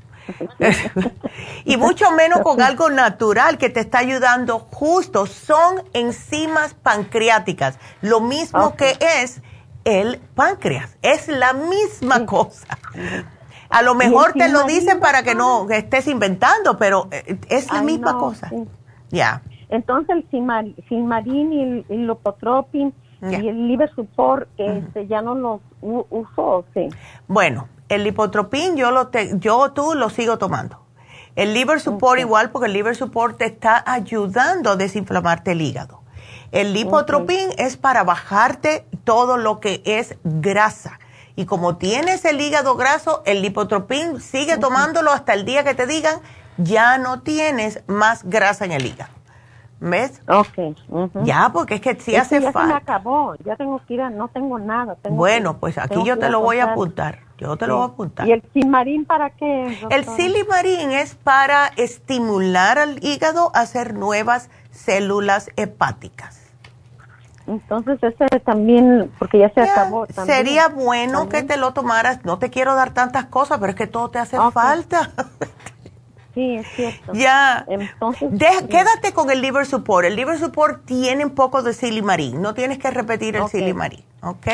y mucho menos con algo natural que te está ayudando justo. Son enzimas pancreáticas, lo mismo que es el páncreas, es la misma cosa. A lo mejor te lo dicen para que no estés inventando, pero eh, es la misma cosa. Ya. Entonces el Silmarín y el, el Lopotropin y el Liver Support este, ya no los uso, sí. Bueno, el lipotropín yo lo te, yo tú lo sigo tomando. El liver support igual porque el liver support te está ayudando a desinflamarte el hígado. El lipotropín es para bajarte todo lo que es grasa Y como tienes el hígado graso, el lipotropín sigue tomándolo hasta el día que te digan ya no tienes más grasa en el hígado. ¿Ves? Ok. Ya, porque es que si hace ya falta. Se me acabó, ya tengo que ir a, no tengo nada. bueno, pues aquí yo te lo voy a apuntar. Yo te lo voy a apuntar. ¿Y el silimarín para qué? El silimarín es para estimular al hígado a hacer nuevas células hepáticas. Entonces, ese también, porque ya se acabó. También. Sería bueno que te lo tomaras. No te quiero dar tantas cosas, pero es que todo te hace falta. Sí, es cierto. Ya. Entonces. Quédate con el liver support. El liver support tiene un poco de silimarín. No tienes que repetir el okay. silimarín. ¿Ok?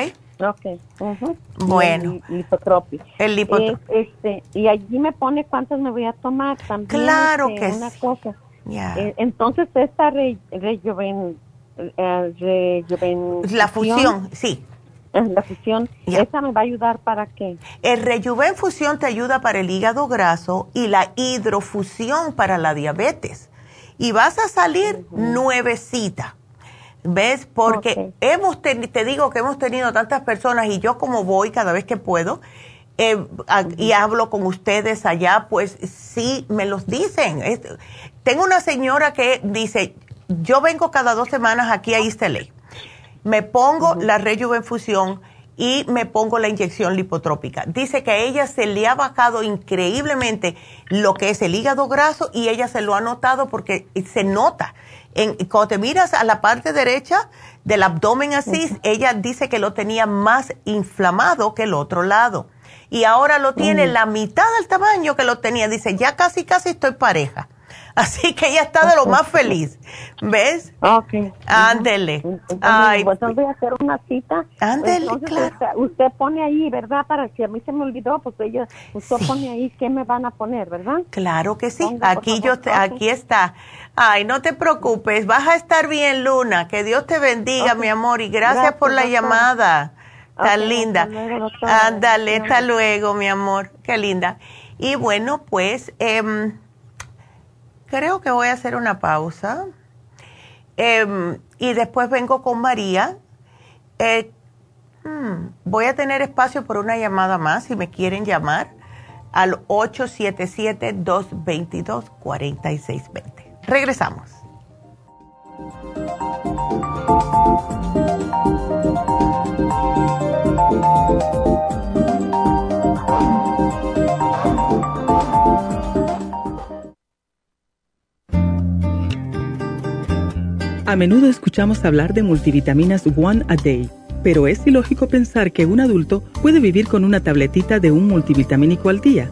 Ok. Bueno. El lipotropi. El lipotropi. este, y allí me pone cuántas me voy a tomar también. Claro este, que una sí. cosa. Eh, entonces, esta re, rejuven, eh, rejuven, La fusión, sí. La fusión. ¿esa me va a ayudar para qué? El Rejuven Fusión te ayuda para el hígado graso y la hidrofusión para la diabetes. Y vas a salir nuevecita. ¿Ves? Porque hemos teni- te digo que hemos tenido tantas personas y yo como voy cada vez que puedo eh, a- y hablo con ustedes allá, pues sí, me los dicen. Es- tengo una señora que dice, yo vengo cada dos semanas aquí a LA. Me pongo la Rejuvenfusión y me pongo la inyección lipotrópica. Dice que a ella se le ha bajado increíblemente lo que es el hígado graso y ella se lo ha notado porque se nota. En, cuando te miras a la parte derecha del abdomen así, ella dice que lo tenía más inflamado que el otro lado. Y ahora lo tiene la mitad del tamaño que lo tenía. Dice, ya casi, casi estoy pareja. Así que ella está de lo más feliz. ¿Ves? Ok. Ándele. Ay, pues, voy a hacer una cita. Ándele, Entonces, claro. usted pone ahí, ¿verdad? Para si a mí se me olvidó, pues ella, usted Sí. pone ahí qué me van a poner, ¿verdad? Claro que sí. Ponga, Aquí favor. yo aquí está. Ay, no te preocupes, vas a estar bien, Luna. Que Dios te bendiga, mi amor, y gracias, Gracias, por la doctora. llamada. Tan linda. hasta. Ándale, hasta Gracias. luego, mi amor. Qué linda. Y bueno, pues em, creo que voy a hacer una pausa. Em, y después vengo con María. Eh, hmm, voy a tener espacio por una llamada más si me quieren llamar al 877-222-4620. Regresamos. A menudo escuchamos hablar de multivitaminas One a Day, pero es ilógico pensar que un adulto puede vivir con una tabletita de un multivitamínico al día.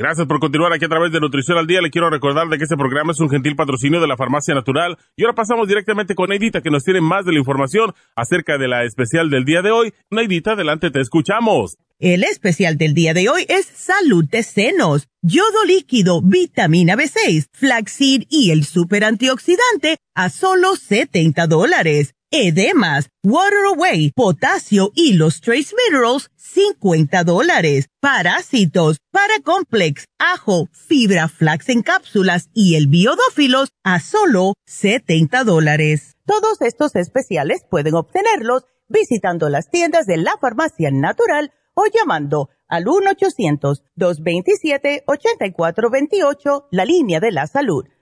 Gracias por continuar aquí a través de Nutrición al Día. Le quiero recordar de que este programa es un gentil patrocinio de la Farmacia Natural. Y ahora pasamos directamente con Neidita, que nos tiene más de la información acerca de la especial del día de hoy. Neidita, adelante, te escuchamos. El especial del día de hoy es salud de senos, yodo líquido, vitamina B6, flaxseed y el super antioxidante a solo 70 dólares. Edemas, Water Away, potasio y los Trace Minerals, 50 dólares. Parásitos, Paracomplex, ajo, fibra flax en cápsulas y el biodófilos a solo 70 dólares. Todos estos especiales pueden obtenerlos visitando las tiendas de la farmacia natural o llamando al 1-800-227-8428, la línea de la salud.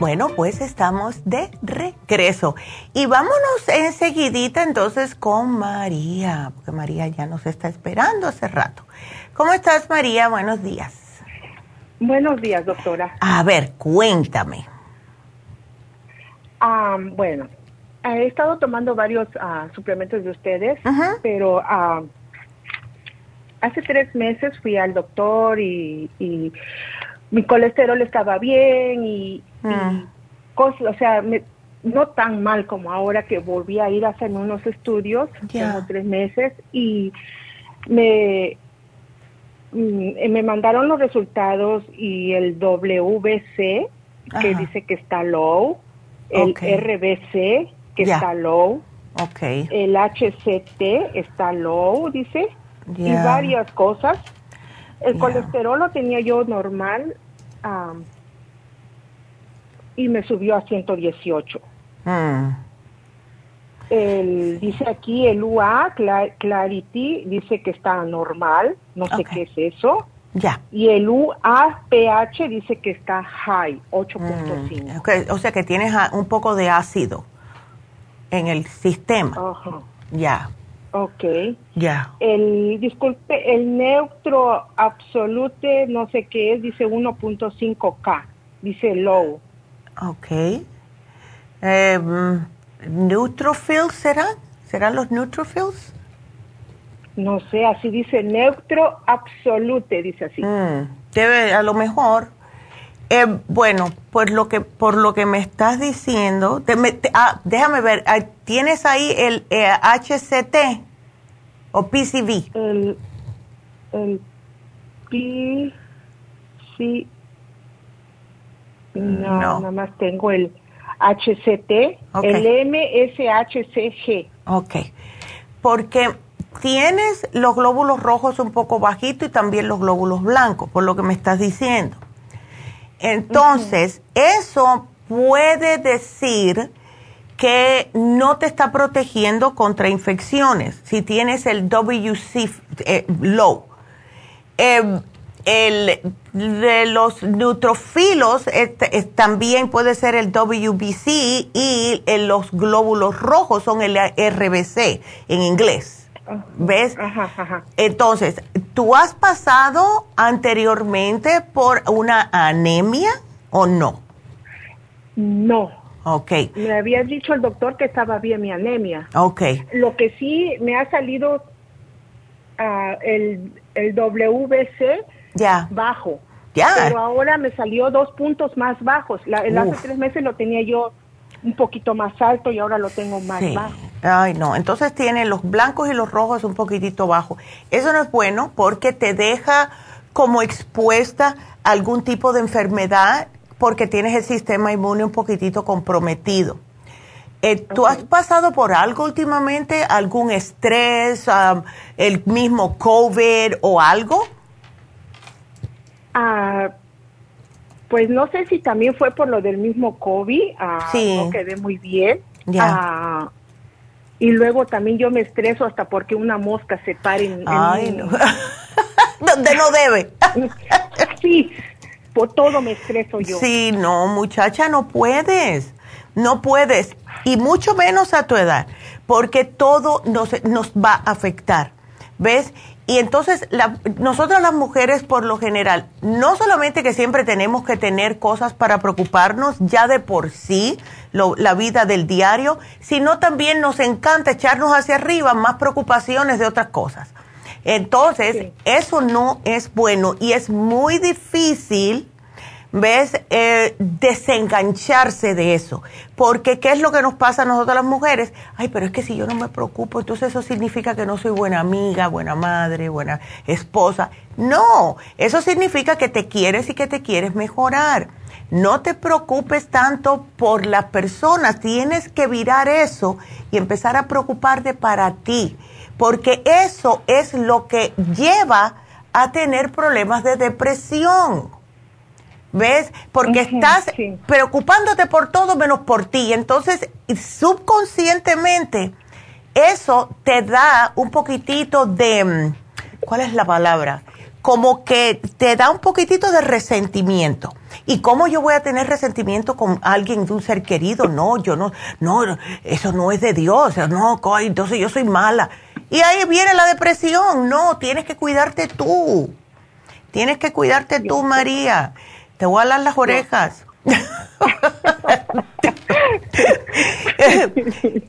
Bueno, pues estamos de regreso. Y vámonos enseguidita entonces con María, porque María ya nos está esperando hace rato. ¿Cómo estás, María? Buenos días. Buenos días, doctora. A ver, cuéntame. Bueno, he estado tomando varios ah, suplementos de ustedes, pero hace tres meses fui al doctor y, mi colesterol estaba bien y, cosas, o sea, no tan mal como ahora que volví a ir a hacer unos estudios, hace tres meses, y me mm, me mandaron los resultados y el WBC que dice que está low, el RBC que está low, okay. el HCT está low, dice, y varias cosas. El colesterol lo tenía yo normal y me subió a 118. Mm. El, dice aquí el UA, Clarity, dice que está normal, no sé qué es eso. Ya. Y el UAPH dice que está high, 8.5. Mm, o sea que tienes un poco de ácido en el sistema. Ya. Ok. Ya. El, disculpe, el neutro absolute, no sé qué es, dice 1.5K, dice low. Ok. Eh, ¿Neutrophils será? ¿Serán los neutrophils? No sé, así dice neutro absolute, dice así. Mm, debe, a lo mejor. Eh, bueno, pues lo que, por lo que me estás diciendo, ah, déjame ver, ah, ¿tienes ahí el HCT eh, o PCV? El, el PCV. No, nada más tengo el HCT, el MSHCG. Ok, porque tienes los glóbulos rojos un poco bajitos y también los glóbulos blancos, por lo que me estás diciendo. Entonces, eso puede decir que no te está protegiendo contra infecciones si tienes el WC eh, low. Em, el de los neutrofilos también puede ser el WBC y los glóbulos rojos son el RBC en inglés. ¿Ves? Entonces, ¿tú has pasado anteriormente por una anemia o no? No. Ok. Me había dicho el doctor que estaba bien mi anemia. Ok. Lo que sí me ha salido ah, el, el WBC ya. bajo. Ya. Pero ahora me salió dos puntos más bajos. La, hace tres meses lo tenía yo un poquito más alto y ahora lo tengo más bajo. Ay, no. Entonces tiene los blancos y los rojos un poquitito bajo. Eso no es bueno porque te deja como expuesta a algún tipo de enfermedad porque tienes el sistema inmune un poquitito comprometido. Eh, ¿Tú has pasado por algo últimamente? ¿Algún estrés? ¿El mismo COVID o algo? Ah, pues no sé si también fue por lo del mismo COVID, ah, sí. no quedé muy bien. Ah, y luego también yo me estreso hasta porque una mosca se pare en, Ay, no. donde no debe. sí, por todo me estreso yo. Sí, no, muchacha, no puedes. No puedes. Y mucho menos a tu edad, porque todo nos, nos va a afectar. ¿Ves? Y entonces, la, nosotras las mujeres, por lo general, no solamente que siempre tenemos que tener cosas para preocuparnos ya de por sí, la vida del diario, sino también nos encanta echarnos hacia arriba más preocupaciones de otras cosas. Entonces, eso no es bueno y es muy difícil ¿ves? Eh, desengancharse de eso. Porque, ¿qué es lo que nos pasa a nosotras las mujeres? Ay, pero es que si yo no me preocupo, entonces eso significa que no soy buena amiga, buena madre, buena esposa. No, eso significa que te quieres y que te quieres mejorar. No te preocupes tanto por las personas, tienes que virar eso y empezar a preocuparte para ti, porque eso es lo que lleva a tener problemas de depresión. ¿Ves? Porque estás preocupándote por todo menos por ti. Entonces, subconscientemente, eso te da un poquitito de, ¿cuál es la palabra? Como que te da un poquitito de resentimiento. ¿Y cómo yo voy a tener resentimiento con alguien de un ser querido? No, yo no, no, eso no es de Dios, no, entonces yo soy mala. Y ahí viene la depresión. No, tienes que cuidarte tú. Tienes que cuidarte tú, María. Te voy a dar las orejas.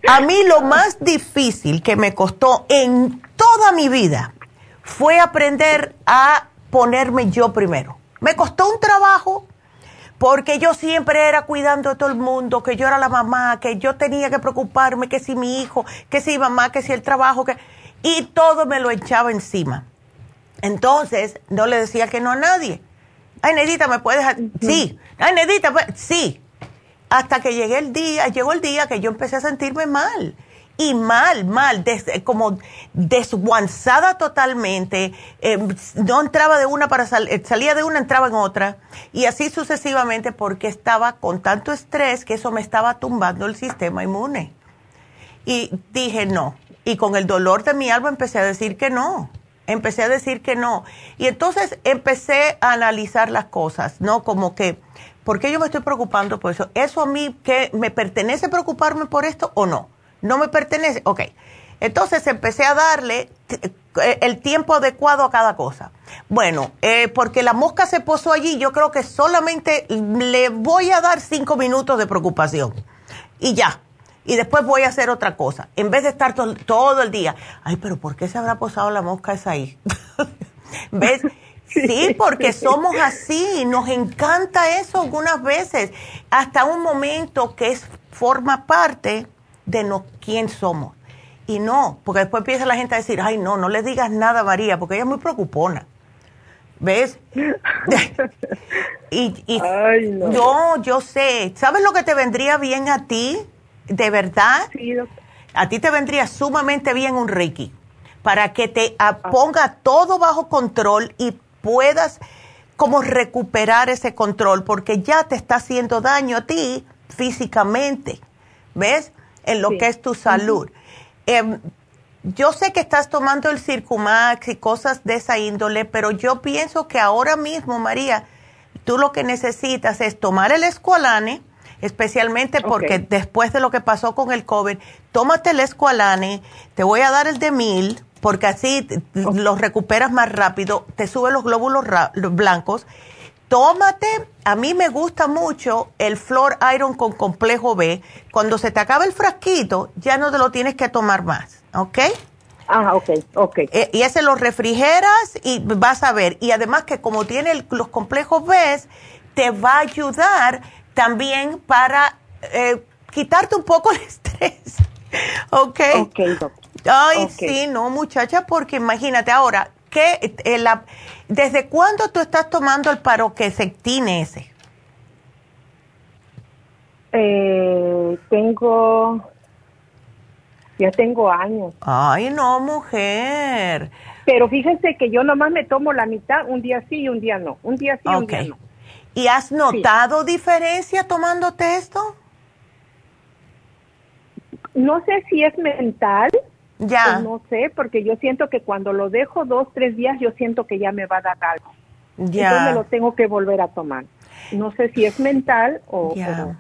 a mí lo más difícil que me costó en toda mi vida fue aprender a ponerme yo primero. Me costó un trabajo porque yo siempre era cuidando a todo el mundo, que yo era la mamá, que yo tenía que preocuparme, que si mi hijo, que si mamá, que si el trabajo, que... Y todo me lo echaba encima. Entonces, no le decía que no a nadie. Ay, Nedita, ¿me puedes...? Sí. Ay, Nedita, pues, sí. Hasta que llegué el día, llegó el día que yo empecé a sentirme mal y mal, mal, como desguanzada totalmente, eh, no entraba de una para salir, eh, salía de una, entraba en otra, y así sucesivamente porque estaba con tanto estrés que eso me estaba tumbando el sistema inmune. Y dije no, y con el dolor de mi alma empecé a decir que no, empecé a decir que no, y entonces empecé a analizar las cosas, ¿no? Como que, ¿por qué yo me estoy preocupando por eso? ¿Eso a mí que me pertenece preocuparme por esto o no? No me pertenece. Ok. Entonces empecé a darle eh, el tiempo adecuado a cada cosa. Bueno, eh, porque la mosca se posó allí, yo creo que solamente le voy a dar cinco minutos de preocupación. Y ya. Y después voy a hacer otra cosa. En vez de estar todo el día, ay, pero ¿por qué se habrá posado la mosca esa ahí? ¿Ves? Sí, porque somos así, nos encanta eso algunas veces, hasta un momento que es, forma parte de no, quién somos. Y no, porque después empieza la gente a decir, ay, no, no le digas nada a María, porque ella es muy preocupona. ¿Ves? y, no. yo sé. ¿Sabes lo que te vendría bien a ti? ¿De verdad? a ti te vendría sumamente bien un Reiki, para que te ah. ponga todo bajo control y puedas como recuperar ese control, porque ya te está haciendo daño a ti físicamente. ¿Ves? En lo que es tu salud. Em, yo sé que estás tomando el Circumax y cosas de esa índole, pero yo pienso que ahora mismo, María, tú lo que necesitas es tomar el escualane, especialmente porque después de lo que pasó con el COVID, tómate el escualane, te voy a dar el de mil, porque así los recuperas más rápido, te sube los glóbulos blancos tómate, a mí me gusta mucho el Flor Iron con complejo B. Cuando se te acaba el frasquito, ya no te lo tienes que tomar más, ¿ok? Ah, ok, ok. Eh, y ese lo refrigeras y vas a ver. Y además que como tiene los complejos B, te va a ayudar también para eh, quitarte un poco el estrés. ¿Ok? Ok, doctor. Ay, sí, no, muchacha, porque imagínate ahora, que eh, la, ¿desde cuándo tú estás tomando el paroqueceptine ese? Eh, tengo, ya tengo años. Ay, no, mujer. Pero fíjense que yo nomás me tomo la mitad, un día sí y un día no. Un día sí y un día no. ¿Y has notado diferencia tomándote esto? No sé si es mental ya. Pues no sé, porque yo siento que cuando lo dejo dos, tres días, yo siento que ya me va a dar algo. Ya. Entonces me lo tengo que volver a tomar. No sé si es mental o... Ya.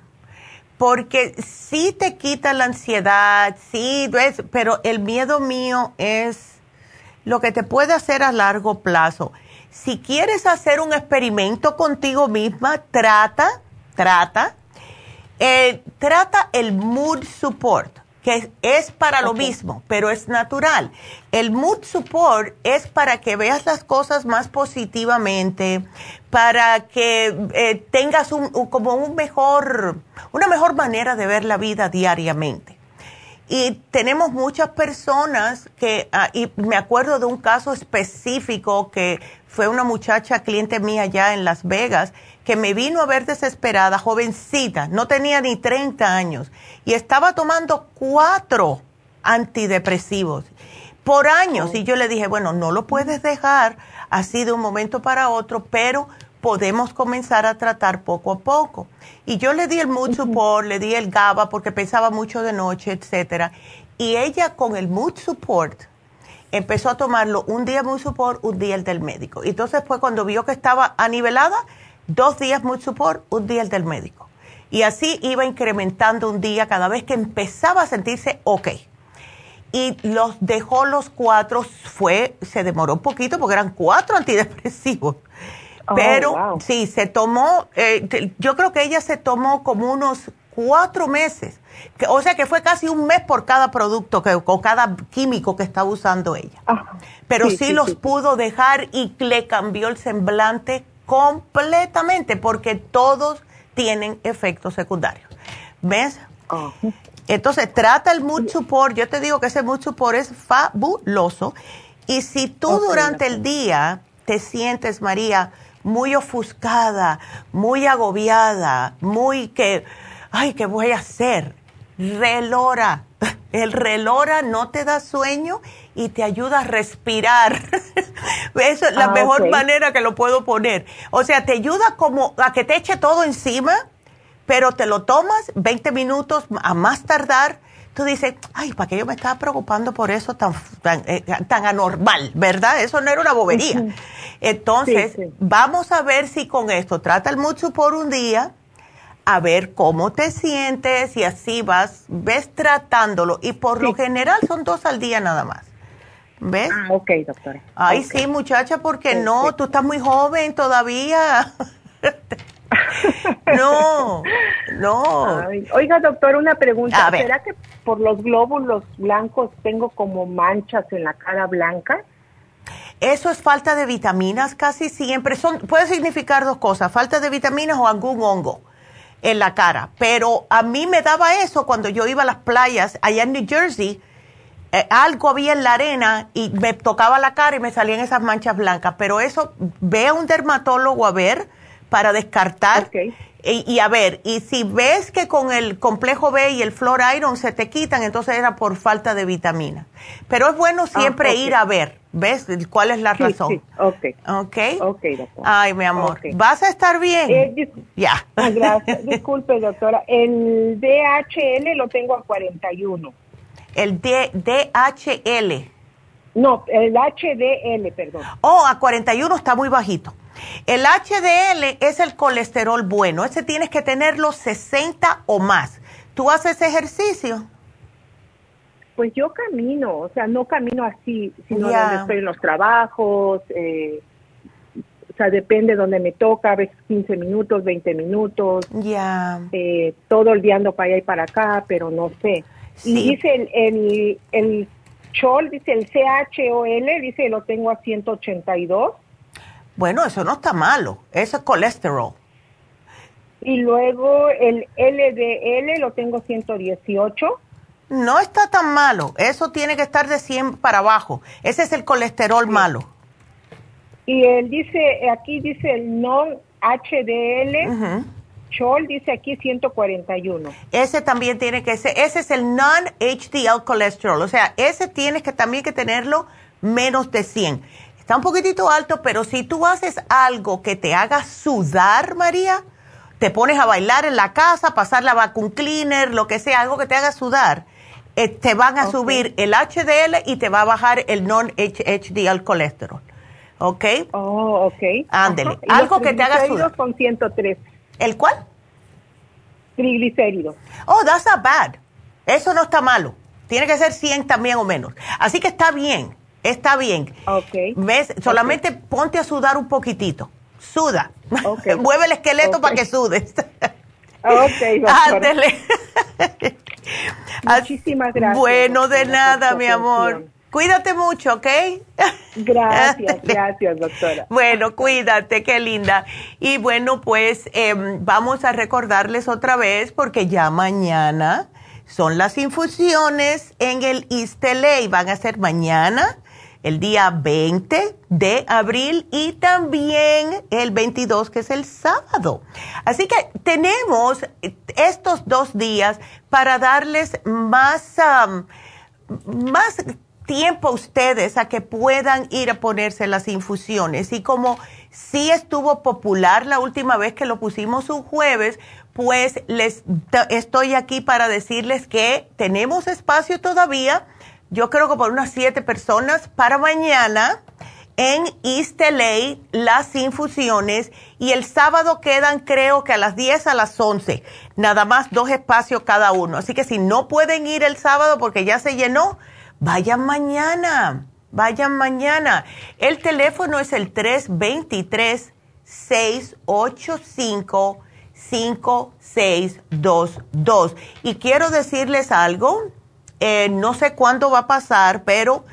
Porque sí te quita la ansiedad, sí, pero el miedo mío es lo que te puede hacer a largo plazo. Si quieres hacer un experimento contigo misma, trata, trata, eh, trata el mood support que es para lo mismo, pero es natural. El mood support es para que veas las cosas más positivamente, para que eh, tengas un, como un mejor, una mejor manera de ver la vida diariamente. Y tenemos muchas personas que, ah, y me acuerdo de un caso específico que fue una muchacha cliente mía allá en Las Vegas, que me vino a ver desesperada, jovencita, no tenía ni 30 años, y estaba tomando cuatro antidepresivos por años. Y yo le dije, bueno, no lo puedes dejar así de un momento para otro, pero podemos comenzar a tratar poco a poco. Y yo le di el mood support, le di el GABA porque pensaba mucho de noche, etcétera. Y ella con el mood support empezó a tomarlo un día mood support, un día el del médico. Y entonces fue cuando vio que estaba anivelada, dos días Mood Support, un día el del médico. Y así iba incrementando un día cada vez que empezaba a sentirse ok. Y los dejó los cuatro, fue, se demoró un poquito porque eran cuatro antidepresivos. Oh, Pero sí, se tomó, eh, yo creo que ella se tomó como unos cuatro meses. o sea que fue casi un mes por cada producto que, o cada químico que estaba usando ella. Ah, Pero sí, los pudo dejar y le cambió el semblante completamente porque todos tienen efectos secundarios. ¿Ves? Ah. Entonces trata el mood support. Yo te digo que ese mood support es fabuloso. Y si tú durante el día te sientes, María, muy ofuscada, muy agobiada, muy que ay, ¿qué voy a hacer? Relora. El relora no te da sueño y te ayuda a respirar. Esa es la ah, mejor manera que lo puedo poner. O sea, te ayuda como a que te eche todo encima, pero te lo tomas 20 minutos a más tardar. Tú dices, ay, ¿para qué yo me estaba preocupando por eso tan, tan, eh, anormal, verdad? Eso no era una bobería. Entonces, vamos a ver si con esto trata el mucho por un día a ver cómo te sientes y así vas, ves tratándolo. Y por lo general son dos al día nada más. ¿Ves? Ah, ok, doctora. Ay, sí, muchacha, porque no, tú estás muy joven todavía. no, no. oiga, doctor, una pregunta. ¿Será que por los glóbulos blancos tengo como manchas en la cara blanca? Eso es falta de vitaminas casi siempre. Son, puede significar dos cosas, falta de vitaminas o algún hongo en la cara. Pero a mí me daba eso cuando yo iba a las playas allá en New Jersey. Eh, algo había en la arena y me tocaba la cara y me salían esas manchas blancas. Pero eso, ve a un dermatólogo a ver para descartar. Y, a ver, y si ves que con el complejo B y el Flor Iron se te quitan, entonces era por falta de vitamina. Pero es bueno ah, siempre ir a ver, ¿ves? ¿Cuál es la razón? Sí, ok. Ok. Ok, doctora. Ay, mi amor. ¿Vas a estar bien? Eh, ya. Ah, gracias. Disculpe, doctora. El DHL lo tengo a 41. El D DHL. No, el HDL, perdón. Oh, a 41 está muy bajito. El HDL es el colesterol bueno. Ese tienes que tenerlo 60 o más. ¿Tú haces ejercicio? Pues yo camino, o sea, no camino así, sino donde estoy en los trabajos, eh, o sea, depende donde me toca, a veces 15 minutos, 20 minutos. Ya. Eh, todo el día ando para allá y para acá, pero no sé. Y dice el, el, el CHOL, dice el CHOL, dice lo tengo a 182. Bueno, eso no está malo, eso es colesterol. Y luego el LDL lo tengo 118. No está tan malo, eso tiene que estar de 100 para abajo. Ese es el colesterol malo. Y él dice, aquí dice el non-HDL. Chol dice aquí 141. Ese también tiene que ser, ese es el non-HDL colesterol, o sea, ese tienes que también que tenerlo menos de 100. Está un poquitito alto, pero si tú haces algo que te haga sudar, María, te pones a bailar en la casa, pasar la vacuum cleaner, lo que sea, algo que te haga sudar, eh, te van a subir el HDL y te va a bajar el non-HDL colesterol. ¿Ok? Oh, ok. Ándele. Algo que te haga sudar. con 103. ¿El cuál? Triglicéridos. Oh, that's not bad. Eso no está malo. Tiene que ser 100 también o menos. Así que está bien. Está bien. Ok. ¿Ves? Solamente ponte a sudar un poquitito. Suda. Mueve el esqueleto para que sudes. ok, Ándele. Muchísimas gracias. Bueno, de nada, mi amor. Cuídate mucho, ¿ok? Gracias, gracias, doctora. Bueno, cuídate, qué linda. Y bueno, pues em, vamos a recordarles otra vez porque ya mañana son las infusiones en el Isteley. Van a ser mañana el día 20 de abril y también el 22, que es el sábado. Así que tenemos estos dos días para darles más, más tiempo a ustedes a que puedan ir a ponerse las infusiones. Y como sí estuvo popular la última vez que lo pusimos un jueves, pues les estoy aquí para decirles que tenemos espacio todavía yo creo que por unas siete personas para mañana en East LA las infusiones y el sábado quedan creo que a las 10 a las 11, nada más dos espacios cada uno. Así que si no pueden ir el sábado porque ya se llenó, vayan mañana, vayan mañana. El teléfono es el 323-685-5622. Y quiero decirles algo, eh, no sé cuándo va a pasar, pero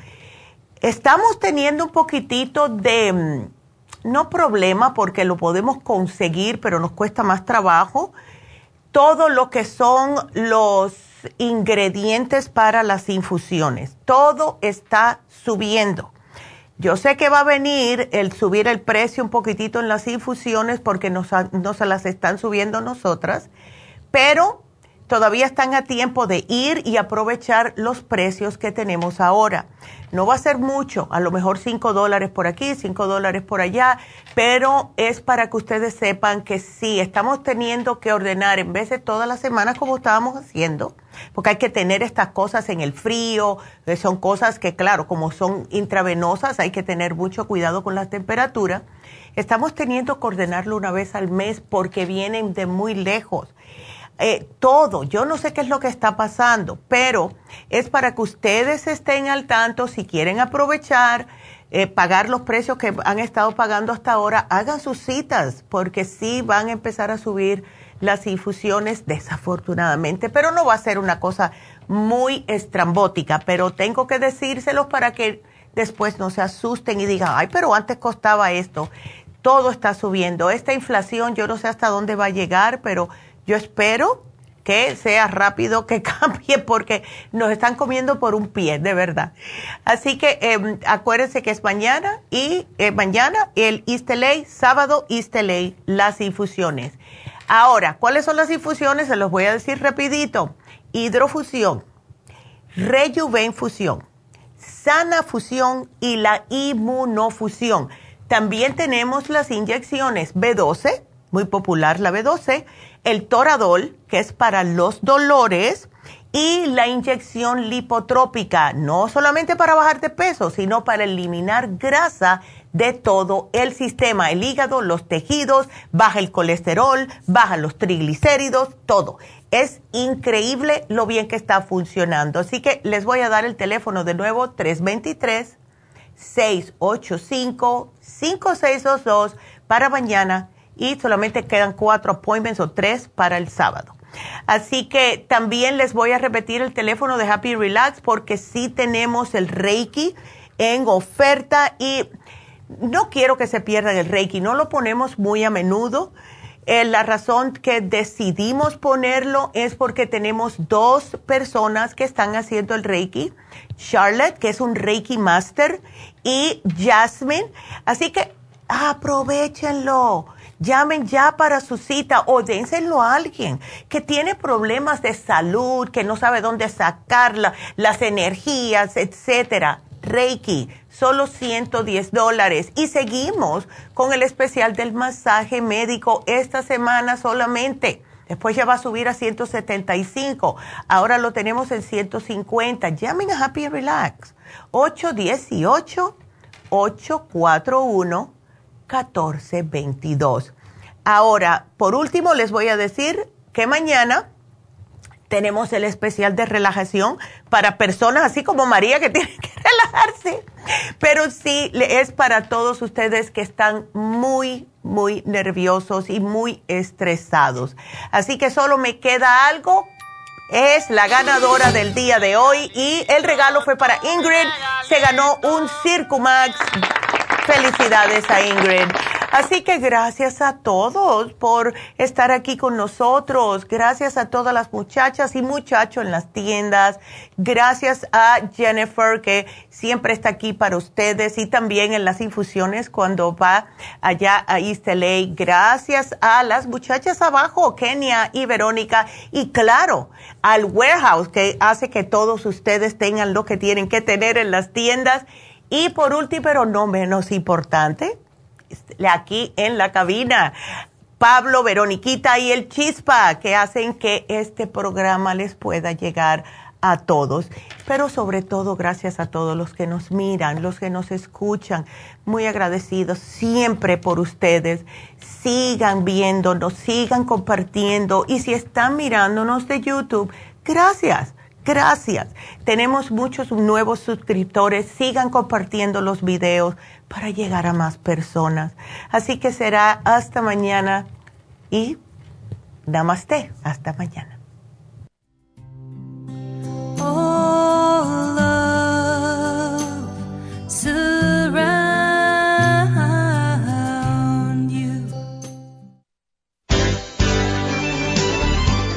Estamos teniendo un poquitito de, mm, no problema porque lo podemos conseguir, pero nos cuesta más trabajo. Todo lo que son los ingredientes para las infusiones, todo está subiendo. Yo sé que va a venir el subir el precio un poquitito en las infusiones porque no se las están subiendo nosotras, pero todavía están a tiempo de ir y aprovechar los precios que tenemos ahora. No va a ser mucho, a lo mejor 5 dólares por aquí, 5 dólares por allá, pero es para que ustedes sepan que sí, estamos teniendo que ordenar en vez de todas las semanas como estábamos haciendo, porque hay que tener estas cosas en el frío, que son cosas que claro, como son intravenosas, hay que tener mucho cuidado con la temperatura. Estamos teniendo que ordenarlo una vez al mes porque vienen de muy lejos eh, todo. Yo no sé qué es lo que está pasando, pero es para que ustedes estén al tanto, si quieren aprovechar, eh, pagar los precios que han estado pagando hasta ahora, hagan sus citas, porque sí van a empezar a subir las infusiones, desafortunadamente, pero no va a ser una cosa muy estrambótica, pero tengo que decírselos para que después no se asusten y digan, ay, pero antes costaba esto. Todo está subiendo. Esta inflación, yo no sé hasta dónde va a llegar, pero yo espero que sea rápido, que cambie, porque nos están comiendo por un pie, de verdad. Así que em, acuérdense que es mañana y eh, mañana el Isteley, sábado Isteley, las infusiones. Ahora, ¿cuáles son las infusiones? Se los voy a decir rapidito. Hidrofusión, Rejuven Fusión, Sana Fusión y la Inmunofusión. También tenemos las inyecciones B12, muy popular la B12 el toradol, que es para los dolores, y la inyección lipotrópica, no solamente para bajar de peso, sino para eliminar grasa de todo el sistema, el hígado, los tejidos, baja el colesterol, baja los triglicéridos, todo. Es increíble lo bien que está funcionando. Así que les voy a dar el teléfono de nuevo, 323-685-5622 para mañana y solamente quedan cuatro appointments o tres para el sábado. Así que también les voy a repetir el teléfono de Happy Relax porque sí tenemos el Reiki en oferta y no quiero que se pierdan el Reiki, no lo ponemos muy a menudo. Eh, la razón que decidimos ponerlo es porque tenemos dos personas que están haciendo el Reiki. Charlotte, que es un Reiki Master, y Jasmine. Así que aprovechenlo Llamen ya para su cita o dénselo a alguien que tiene problemas de salud, que no sabe dónde sacar las energías, etcétera. Reiki, solo 110 dólares. Y seguimos con el especial del masaje médico esta semana solamente. Después ya va a subir a 175. Ahora lo tenemos en 150. Llamen a Happy Relax. 818 841 1422. Ahora, por último, les voy a decir que mañana tenemos el especial de relajación para personas así como María que tienen que relajarse. Pero sí, es para todos ustedes que están muy, muy nerviosos y muy estresados. Así que solo me queda algo. Es la ganadora del día de hoy y el regalo fue para Ingrid. Se ganó un Circumax Felicidades a Ingrid. Así que gracias a todos por estar aquí con nosotros. Gracias a todas las muchachas y muchachos en las tiendas. Gracias a Jennifer que siempre está aquí para ustedes y también en las infusiones cuando va allá a East LA. Gracias a las muchachas abajo, Kenia y Verónica. Y claro, al warehouse que hace que todos ustedes tengan lo que tienen que tener en las tiendas y por último, pero no menos importante, aquí en la cabina, Pablo, Veroniquita y el Chispa, que hacen que este programa les pueda llegar a todos, pero sobre todo gracias a todos los que nos miran, los que nos escuchan. Muy agradecidos siempre por ustedes. Sigan viéndonos, sigan compartiendo y si están mirándonos de YouTube, gracias. Gracias. Tenemos muchos nuevos suscriptores. Sigan compartiendo los videos para llegar a más personas. Así que será hasta mañana y namaste. Hasta mañana.